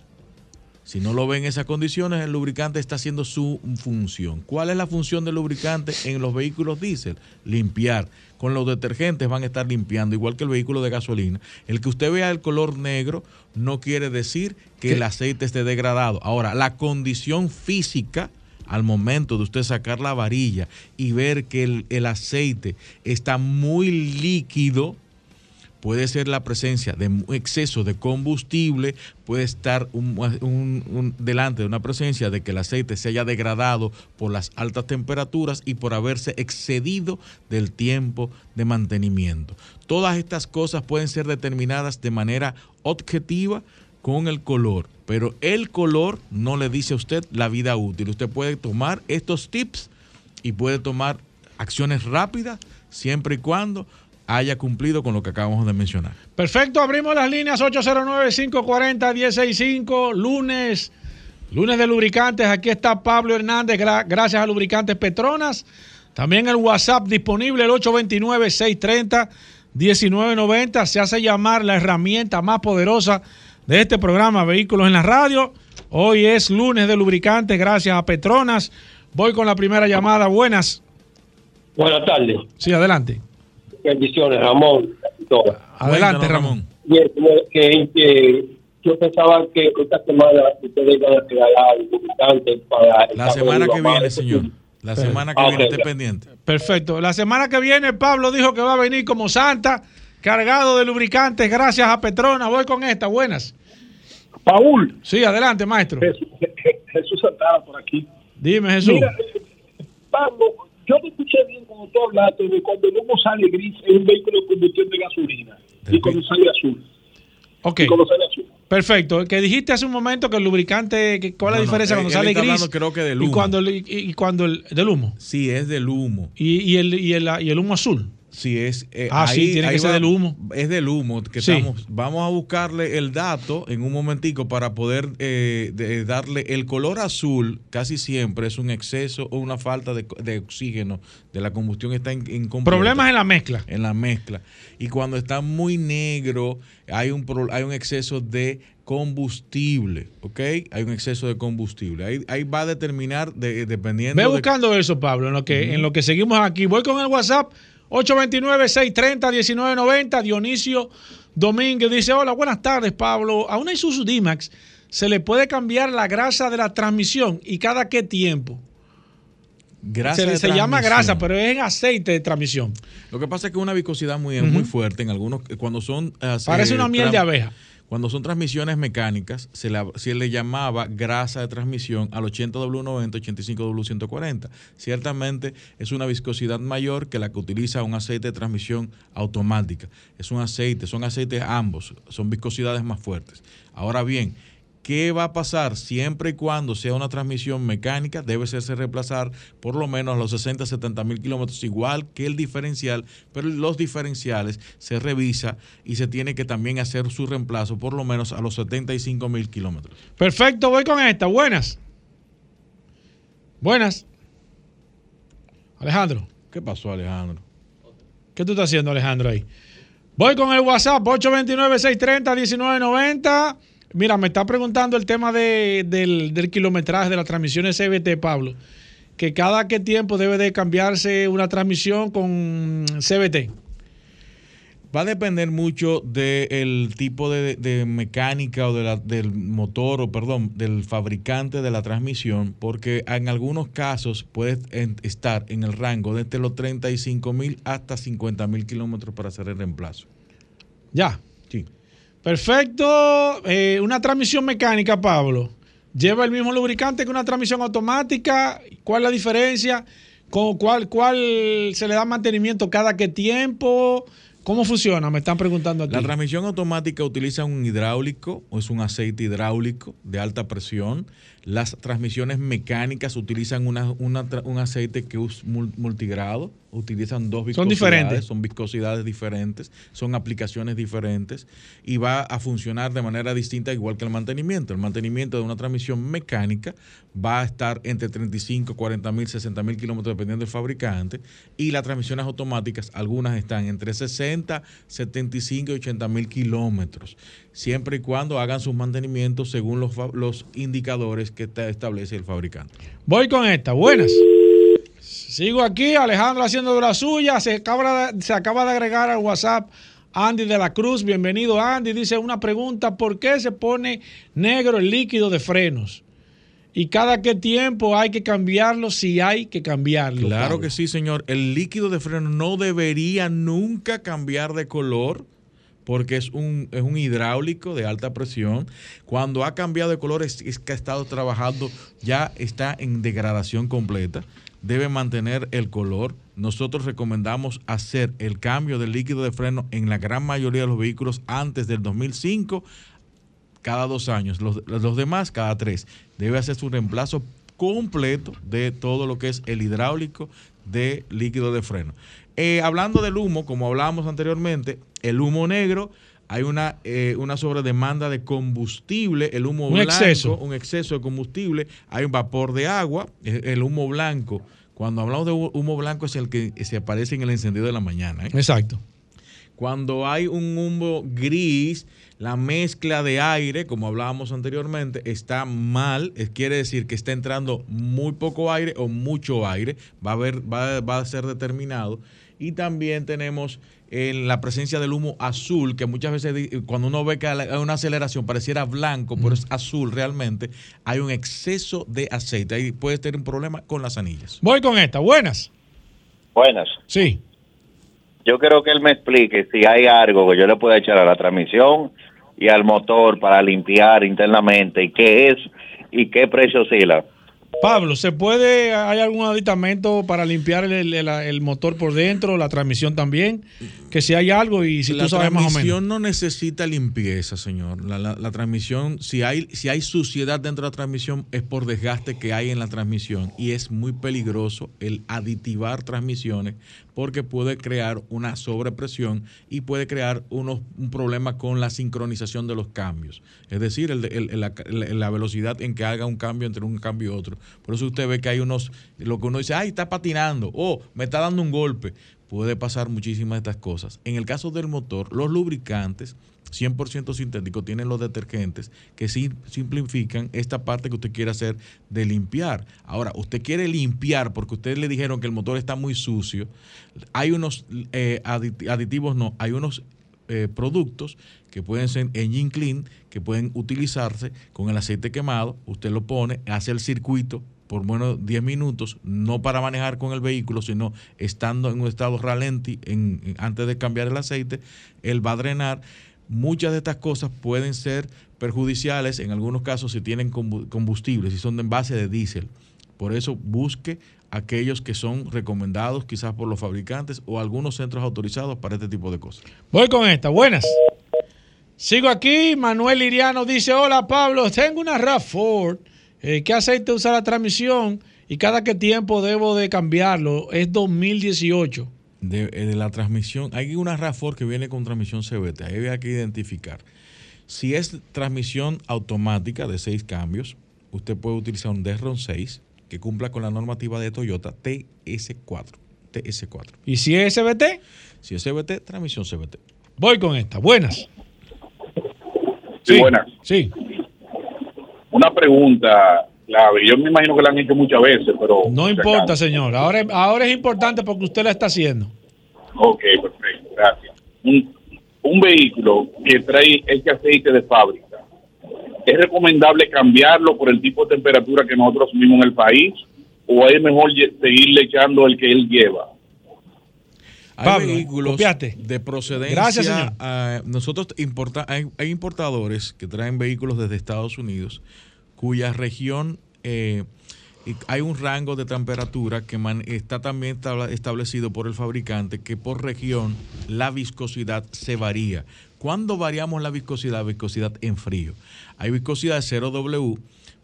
F: Si no lo ve en esas condiciones, el lubricante está haciendo su función. ¿Cuál es la función del lubricante en los vehículos diésel? Limpiar. Con los detergentes van a estar limpiando, igual que el vehículo de gasolina. El que usted vea el color negro no quiere decir que
C: ¿Qué?
F: el aceite esté degradado. Ahora, la condición física al momento de usted sacar la varilla y ver que el, aceite está muy líquido, puede ser la presencia de mu- exceso de combustible, puede estar un- un- un- delante de una presencia de que el aceite se haya degradado por las altas temperaturas y por haberse excedido del tiempo de mantenimiento. Todas estas cosas pueden ser determinadas de manera objetiva con el color, pero el color no le dice a usted la vida útil. Usted puede tomar estos tips y puede tomar acciones rápidas siempre y cuando haya cumplido con lo que acabamos de mencionar.
C: Perfecto, abrimos las líneas 809-540-165, lunes, lunes de lubricantes. Aquí está Pablo Hernández, gra- gracias a Lubricantes Petronas. También el WhatsApp disponible, el 1990. Se hace llamar la herramienta más poderosa de este programa Vehículos en la Radio. Hoy es lunes de lubricantes, gracias a Petronas. Voy con la primera llamada. Buenas.
G: Buenas tardes.
C: Sí, adelante.
G: Bendiciones, Ramón.
C: Adelante, Ramón.
G: Bien, que, que yo pensaba que esta semana ustedes iban a regalar lubricantes para... el
F: La semana que viene, señor. La semana que
G: Ah,
F: viene,
G: ok,
F: esté pendiente.
C: Perfecto. La semana que viene, Pablo dijo que va a venir como Santa, cargado de lubricantes, gracias a Petronas. Voy con esta. Buenas.
G: Paul,
C: Sí, adelante, maestro.
G: Jesús, Jesús Santana por aquí.
C: Dime, Jesús.
G: Mira, eh, Pablo, yo te escuché bien cuando tú hablaste de cuando el humo sale gris en un vehículo de combustión de gasolina y cuando sale azul.
C: Ok.
G: Y cuando sale azul.
C: Perfecto. Que dijiste hace un momento que el lubricante, que- ¿cuál es la
F: No,
C: diferencia
F: él-
C: cuando
F: él
C: sale
F: está
C: gris?
F: hablando, creo que del
C: Y
F: humo.
C: cuando, el- y, y cuando el del humo.
F: Sí, es del humo.
C: Y, y el, y, el, y el humo azul.
F: Sí, es. eh,
C: Ah, sí, tiene que ser
F: va-
C: del humo.
F: Es del humo. Que
C: Sí.
F: estamos, vamos a buscarle el dato en un momentico para poder eh, de- darle el color azul. Casi siempre es un exceso o una falta de, de oxígeno de la combustión está in- incompleta.
C: Problemas en la mezcla.
F: en la mezcla. Y cuando está muy negro, hay un, hay un exceso de combustible, ¿ok? Hay un exceso de combustible. Ahí, ahí va a determinar, de- dependiendo
C: Ve
F: de-
C: buscando eso, Pablo, en lo, que, en lo que seguimos aquí. Voy con el WhatsApp 829-630-1990. Dionisio Domínguez dice, hola, buenas tardes, Pablo. A una Isuzu D-Max se le puede cambiar la grasa de la transmisión y cada qué tiempo.
F: grasa
C: se
F: de
C: se llama grasa, pero es en aceite de transmisión.
F: Lo que pasa es que una viscosidad muy, muy fuerte en algunos, cuando son... eh,
C: Parece
F: eh,
C: una miel de abeja.
F: Cuando son transmisiones mecánicas, se, le llamaba grasa de transmisión al 80W90, 85W140. Ciertamente es una viscosidad mayor que la que utiliza un aceite de transmisión automática. Es un aceite, son aceites ambos, son viscosidades más fuertes. Ahora bien, ¿Qué va a pasar siempre y cuando sea una transmisión mecánica? Debe serse reemplazar por lo menos a los 60, 70 mil kilómetros, igual que el diferencial, pero los diferenciales se revisa y se tiene que también hacer su reemplazo por lo menos a los 75 mil kilómetros.
C: Perfecto, voy con esta. Buenas. Buenas. Alejandro,
F: ¿Qué pasó, Alejandro?
C: ¿qué tú estás haciendo, Alejandro, ahí? Voy con el WhatsApp 829-630-1990. Mira, me está preguntando el tema de- del, del kilometraje de las transmisiones CBT, Pablo. Que cada qué tiempo debe de cambiarse una transmisión con CBT.
F: Va a depender mucho del tipo de, de mecánica o de la- del motor, o perdón, del fabricante de la transmisión, porque en algunos casos puede estar en el rango desde los 35 mil hasta 50 mil kilómetros para hacer el reemplazo.
C: Ya. Perfecto. Eh, una transmisión mecánica, Pablo. ¿Lleva el mismo lubricante que una transmisión automática? ¿Cuál es la diferencia? ¿Con cuál, ¿Cuál se le da mantenimiento cada qué tiempo? ¿Cómo funciona? Me están preguntando aquí.
F: La transmisión automática utiliza un hidráulico, o es un aceite hidráulico de alta presión. Las transmisiones mecánicas utilizan una, una tra- un aceite que es mul- multigrado, utilizan dos
C: Son
F: viscosidades.
C: diferentes.
F: Son viscosidades diferentes, son aplicaciones diferentes y va a funcionar de manera distinta igual que el mantenimiento. El mantenimiento de una transmisión mecánica va a estar entre 35, 40 mil, 60 mil kilómetros dependiendo del fabricante y las transmisiones automáticas, algunas están entre 60, 75 y 80 mil kilómetros, siempre y cuando hagan sus mantenimientos según los, los indicadores que establece el fabricante.
C: Voy con esta. Buenas. Sigo aquí, Alejandro haciendo de la suya. Se acaba de, se acaba de agregar al WhatsApp Andy de la Cruz. Bienvenido, Andy. Dice una pregunta: ¿por qué se pone negro el líquido de frenos? ¿Y cada qué tiempo hay que cambiarlo si hay que cambiarlo?
F: Claro
C: Pablo?
F: que sí, señor. El líquido de freno no debería nunca cambiar de color porque es un, es un hidráulico de alta presión. Cuando ha cambiado de color es, que ha estado trabajando, ya está en degradación completa. Debe mantener el color. Nosotros recomendamos hacer el cambio del líquido de freno en la gran mayoría de los vehículos antes del 2005 cada dos años. Los, los demás, cada tres. Debe hacer su reemplazo completo de todo lo que es el hidráulico de líquido de freno. Eh, hablando del humo, como hablábamos anteriormente, el humo negro, hay una, eh, una sobredemanda de combustible, el humo
C: Un
F: blanco,
C: exceso.
F: un exceso de combustible, hay un vapor de agua, el humo blanco. Cuando hablamos de hu- humo blanco es el que se aparece en el encendido de la mañana. ¿eh?
C: Exacto.
F: Cuando hay un humo gris, la mezcla de aire, como hablábamos anteriormente, está mal. Quiere decir que está entrando muy poco aire o mucho aire. Va a, haber, va, va a ser determinado. Y también tenemos en la presencia del humo azul, que muchas veces di- cuando uno ve que hay una aceleración pareciera blanco, pero es azul realmente, hay un exceso de aceite. Ahí puede tener un problema con las anillas.
C: Voy con esta. Buenas.
H: Buenas.
C: Sí.
H: Yo quiero que él me explique si hay algo que yo le pueda echar a la transmisión y al motor para limpiar internamente y qué es y qué precio oscila.
C: Pablo, ¿se puede, hay algún aditamento para limpiar el, el- el motor por dentro, la transmisión también? Que si hay algo y si
F: la
C: tú sabes más o menos.
F: transmisión no necesita limpieza, señor. La, la- la transmisión, si hay, si hay suciedad dentro de la transmisión, es por desgaste que hay en la transmisión. Y es muy peligroso el aditivar transmisiones porque puede crear una sobrepresión y puede crear unos, un problema con la sincronización de los cambios. Es decir, el la, la- la velocidad en que haga un cambio entre un cambio y otro. Por eso usted ve que hay unos, lo que uno dice, ay, está patinando, o me está dando un golpe puede pasar muchísimas de estas cosas. En el caso del motor, los lubricantes 100% sintéticos tienen los detergentes que simplifican esta parte que usted quiere hacer de limpiar. Ahora, usted quiere limpiar porque ustedes le dijeron que el motor está muy sucio. Hay unos eh, adit- aditivos, no, hay unos eh, productos que pueden ser engine clean, que pueden utilizarse con el aceite quemado. Usted lo pone, hace el circuito por menos 10 minutos, no para manejar con el vehículo, sino estando en un estado ralenti en- antes de cambiar el aceite, él va a drenar. Muchas de estas cosas pueden ser perjudiciales en algunos casos si tienen combu- combustible, si son en base de diésel. Por eso busque aquellos que son recomendados quizás por los fabricantes o algunos centros autorizados para este tipo de cosas.
C: Voy con esta. Buenas. Sigo aquí. Manuel Iriano dice: Hola Pablo, tengo una RAV4. Eh, ¿Qué aceite usa la transmisión? ¿Y cada qué tiempo debo de cambiarlo? Es 2018.
F: de, eh, de la transmisión, hay una RAV4 que viene con transmisión CVT, ahí hay que identificar. Si es transmisión automática de seis cambios, usted puede utilizar un Derron 6 que cumpla con la normativa de Toyota TS4. TS4.
C: ¿Y si es SBT?
F: Si es CVT, transmisión CVT.
C: Voy con esta. Buenas.
G: Sí, buenas.
C: Sí.
G: Una pregunta clave. Yo me imagino que la han hecho muchas veces, pero.
C: No importa, señor. Ahora, ahora es importante porque usted la está haciendo.
G: Ok, perfecto, gracias. Un, un vehículo que trae este aceite de fábrica, ¿es recomendable cambiarlo por el tipo de temperatura que nosotros vivimos en el país? ¿O es mejor seguirle echando el que él lleva?
F: Hay
C: Pablo,
F: vehículos
C: copiaste.
F: de procedencia.
C: Gracias, señor.
F: nosotros importa, hay, hay importadores que traen vehículos desde Estados Unidos cuya región eh, hay un rango de temperatura que man- está también establecido por el fabricante que por región la viscosidad se varía. ¿Cuándo variamos la viscosidad? Viscosidad en frío. Hay viscosidad de 0W.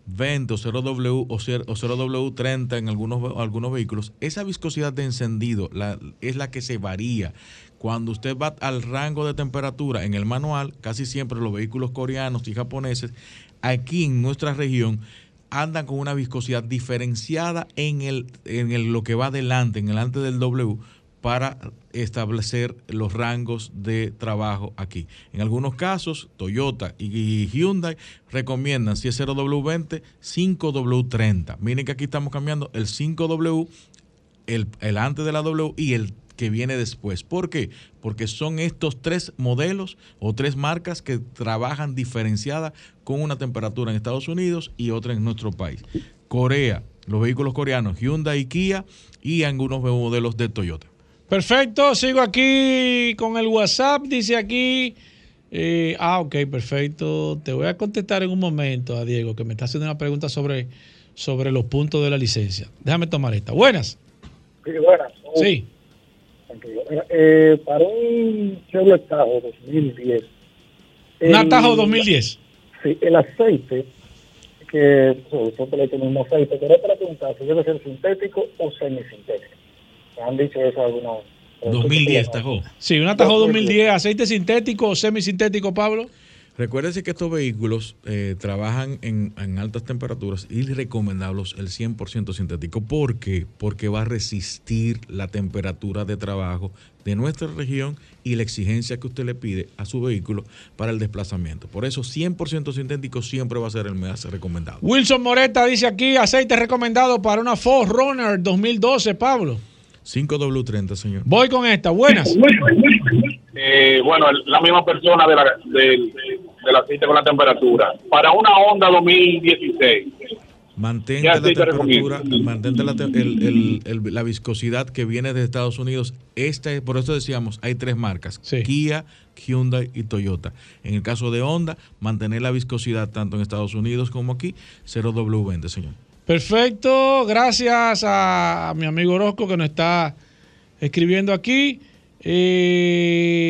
F: 20 o 0W o 0- o 0W30 en algunos, algunos vehículos, esa viscosidad de encendido es la que se varía. Cuando usted va al rango de temperatura en el manual, casi siempre los vehículos coreanos y japoneses, aquí en nuestra región, andan con una viscosidad diferenciada en, el, en lo que va adelante, en el antes del W, para establecer los rangos de trabajo aquí. En algunos casos, Toyota y Hyundai recomiendan, si es 0W20, 5W30. Miren que aquí estamos cambiando el 5W, el, el antes de la W y el que viene después. ¿Por qué? Porque son estos tres modelos o tres marcas que trabajan diferenciadas con una temperatura en Estados Unidos y otra en nuestro país. Corea, los vehículos coreanos, Hyundai y Kia y algunos modelos de Toyota.
C: Perfecto, sigo aquí con el WhatsApp, dice aquí. eh, ah, ok, perfecto. Te voy a contestar en un momento a Diego, que me está haciendo una pregunta sobre, sobre los puntos de la licencia. Déjame tomar esta. Buenas.
I: Sí, buenas.
C: Sí.
I: Eh, para un Chevrolet Tahoe 2010.
C: Un
I: el-
C: Atajo 2010.
I: Sí, el aceite, que siempre le mismo aceite, para preguntar si debe ser sintético o semisintético. Me han dicho eso algunos.
F: 2010, Tajo.
C: Sí, un Atajo 2010, aceite sintético o semisintético, Pablo.
F: Recuérdese que estos vehículos eh, trabajan en, en altas temperaturas y recomendables el 100% sintético. ¿Por qué? Porque va a resistir la temperatura de trabajo de nuestra región y la exigencia que usted le pide a su vehículo para el desplazamiento. Por eso 100% sintético siempre va a ser el más recomendado.
C: Wilson Moreta dice aquí, aceite recomendado para una Ford Runner 2012, Pablo.
F: 5W30, señor.
C: Voy con esta, buenas.
G: Eh, bueno, la misma persona de la, del, del aceite con la temperatura. Para una Honda 2016.
F: Mantente
G: ¿Qué
F: la temperatura, mantente la, te- el- el- el- la viscosidad que viene de Estados Unidos. Esta, es- por eso decíamos, hay tres marcas, Kia, Hyundai y Toyota. En el caso de Honda, mantener la viscosidad tanto en Estados Unidos como aquí, 0W20, señor.
C: Perfecto, gracias a mi amigo Orozco que nos está escribiendo aquí. Eh,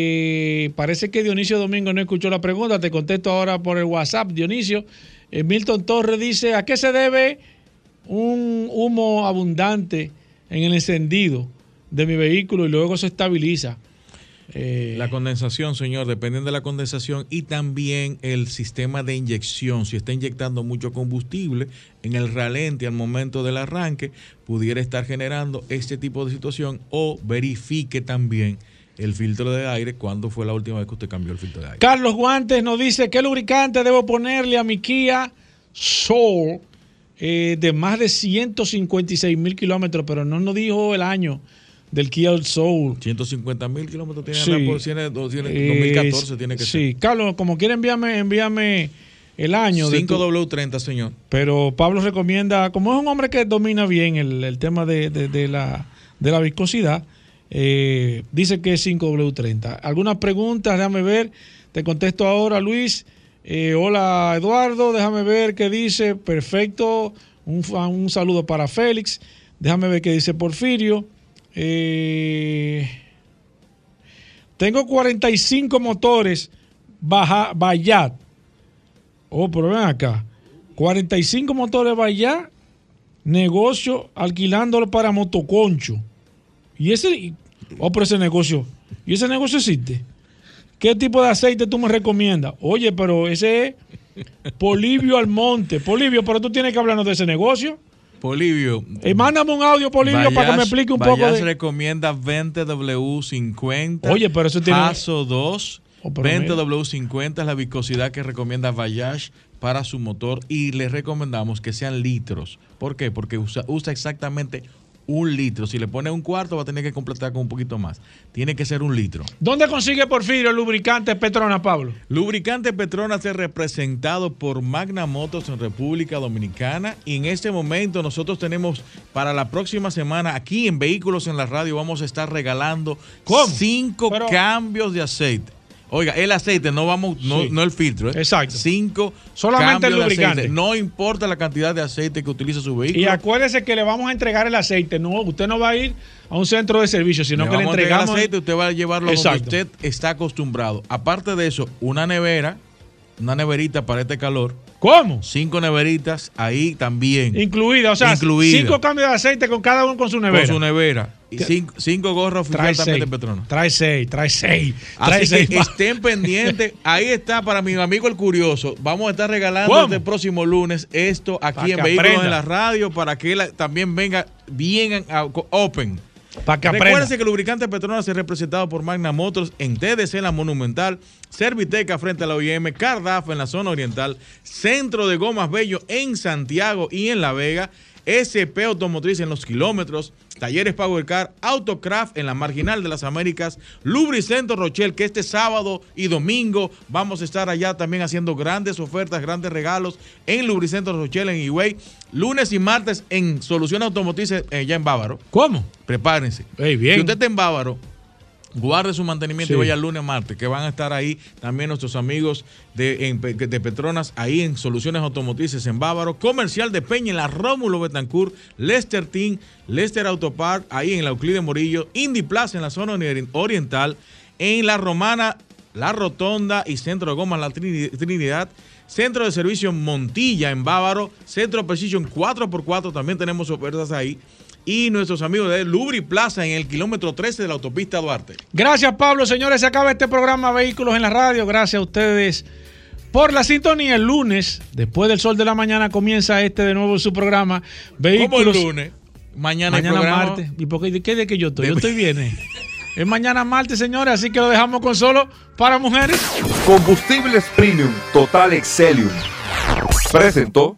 C: parece que Dionisio Domingo no escuchó la pregunta, te contesto ahora por el WhatsApp, Dionisio. Eh, Milton Torres dice, ¿a qué se debe un humo abundante en el encendido de mi vehículo y luego se estabiliza? Eh,
F: La condensación, señor, depende de la condensación y también el sistema de inyección. Si está inyectando mucho combustible en el ralente al momento del arranque, pudiera estar generando este tipo de situación o verifique también el filtro de aire cuando fue la última vez que usted cambió el filtro de aire.
C: Carlos Guantes nos dice, ¿qué lubricante debo ponerle a mi Kia Soul eh, de más de 156 mil kilómetros? Pero no nos dijo el año del Kia Soul.
F: 150 mil kilómetros tiene
C: Sí.
F: por tiene- tiene-
C: Eh,
F: 2014 tiene que
C: Sí, Carlos, como quiera envíame, envíame el año. de tu-
F: 5W30, señor.
C: pero Pablo recomienda, como es un hombre que domina bien el, el tema de, de- de la, de la viscosidad, eh, dice que es 5W30. Algunas preguntas, déjame ver, te contesto ahora, Luis. Eh, hola, Eduardo, déjame ver qué dice. Perfecto, un, un saludo para Félix. Déjame ver qué dice Porfirio. Eh, tengo 45 motores Baja, Bayat. Oh, pero ven acá. 45 motores Bayat, negocio alquilándolo para motoconcho. Y ese, oh, pero ese negocio, ¿y ese negocio existe? ¿Qué tipo de aceite tú me recomiendas? Oye, pero ese es Polivio Almonte. Polivio, pero tú tienes que hablarnos de ese negocio.
F: Polivio.
C: Y mándame un audio, Polivio, para que me explique un poco
F: Bayash
C: de...
F: recomienda 20W50.
C: Oye, pero eso tiene-
F: Paso 2.
C: Oh, pero mira.
F: 20W50 es la viscosidad que recomienda Bayash para su motor y le recomendamos que sean litros. ¿Por qué? Porque usa, usa exactamente un litro. Si le pone un cuarto va a tener que completar con un poquito más. Tiene que ser un litro.
C: ¿Dónde consigue Porfirio el lubricante Petrona, Pablo?
F: Lubricante Petronas es representado por Magna Motos en República Dominicana y en este momento nosotros tenemos para la próxima semana aquí en Vehículos en la Radio vamos a estar regalando cinco cambios de aceite. Oiga, el aceite, no vamos, no,
C: Sí.
F: no el filtro, ¿eh?
C: Exacto.
F: Cinco
C: Solamente el lubricante.
F: No importa la cantidad de aceite que utilice su vehículo.
C: Y acuérdese que le vamos a entregar el aceite. No, usted no va a ir a un centro de servicio, sino
F: Le
C: que le entregamos.
F: aceite, usted va a llevarlo
C: Exacto.
F: donde usted está acostumbrado. Aparte de eso, una nevera, una neverita para este calor.
C: ¿Cómo?
F: Cinco neveritas ahí también.
C: Incluida, o sea,
F: Incluida.
C: cinco cambios de aceite con cada uno con su nevera.
F: Con su nevera. Y cinco, cinco gorras
C: Trae
F: oficiales también
C: seis.
F: de Petronas.
C: Trae seis, trae seis. Trae
F: Así
C: seis
F: que
C: más.
F: estén *laughs* pendientes. Ahí está para mi amigo el curioso. Vamos a estar regalando
C: ¿Cómo?
F: este próximo lunes esto aquí en Vehículos
C: aprenda.
F: en la Radio para que él también venga bien a- open.
C: Para que aprenda.
F: Que el lubricante Petronas es representado por Magna Motors en TDC en la Monumental, Serviteca frente a la OIM, Cardaf en la zona oriental, Centro de Gomas Bello en Santiago y en La Vega, SP Automotriz en los kilómetros, Talleres Power Car, Autocraft en la Marginal de las Américas, Lubricentro Rochelle, que este sábado y domingo vamos a estar allá también haciendo grandes ofertas, grandes regalos en Lubricentro Rochelle en Higüey, lunes y martes en Soluciones Automotrices eh, ya en Bávaro.
C: ¿Cómo?
F: Prepárense.
C: bien.
F: Si usted está en Bávaro, guarde su mantenimiento
C: Sí.
F: y vaya el lunes martes, que van a estar ahí también nuestros amigos de, en de Petronas, ahí en Soluciones Automotrices en Bávaro, Comercial de Peña en la Rómulo Betancourt, Lester Team, Lester Autopark, ahí en la Euclide Morillo, Indy Plaza en la zona ori- oriental, en la Romana, la Rotonda y Centro de Gomas La Trini- Trinidad. Centro de Servicio Montilla en Bávaro, Centro Precision 4x4, también tenemos ofertas ahí. Y nuestros amigos de Lubri Plaza en el kilómetro 13 de la autopista Duarte.
C: Gracias, Pablo. Señores, se acaba este programa Vehículos en la Radio. Gracias a ustedes por la sintonía. El lunes, después del sol de la mañana, comienza este de nuevo su programa.
F: ¿Cómo el
C: Vehículos.
F: lunes? Mañana,
C: Mañana martes. ¿Y por qué, de qué de que yo estoy? Yo estoy bien. eh. Es mañana martes, señores, así que lo dejamos con solo para mujeres.
B: Combustibles Premium Total Excelium. Presentó.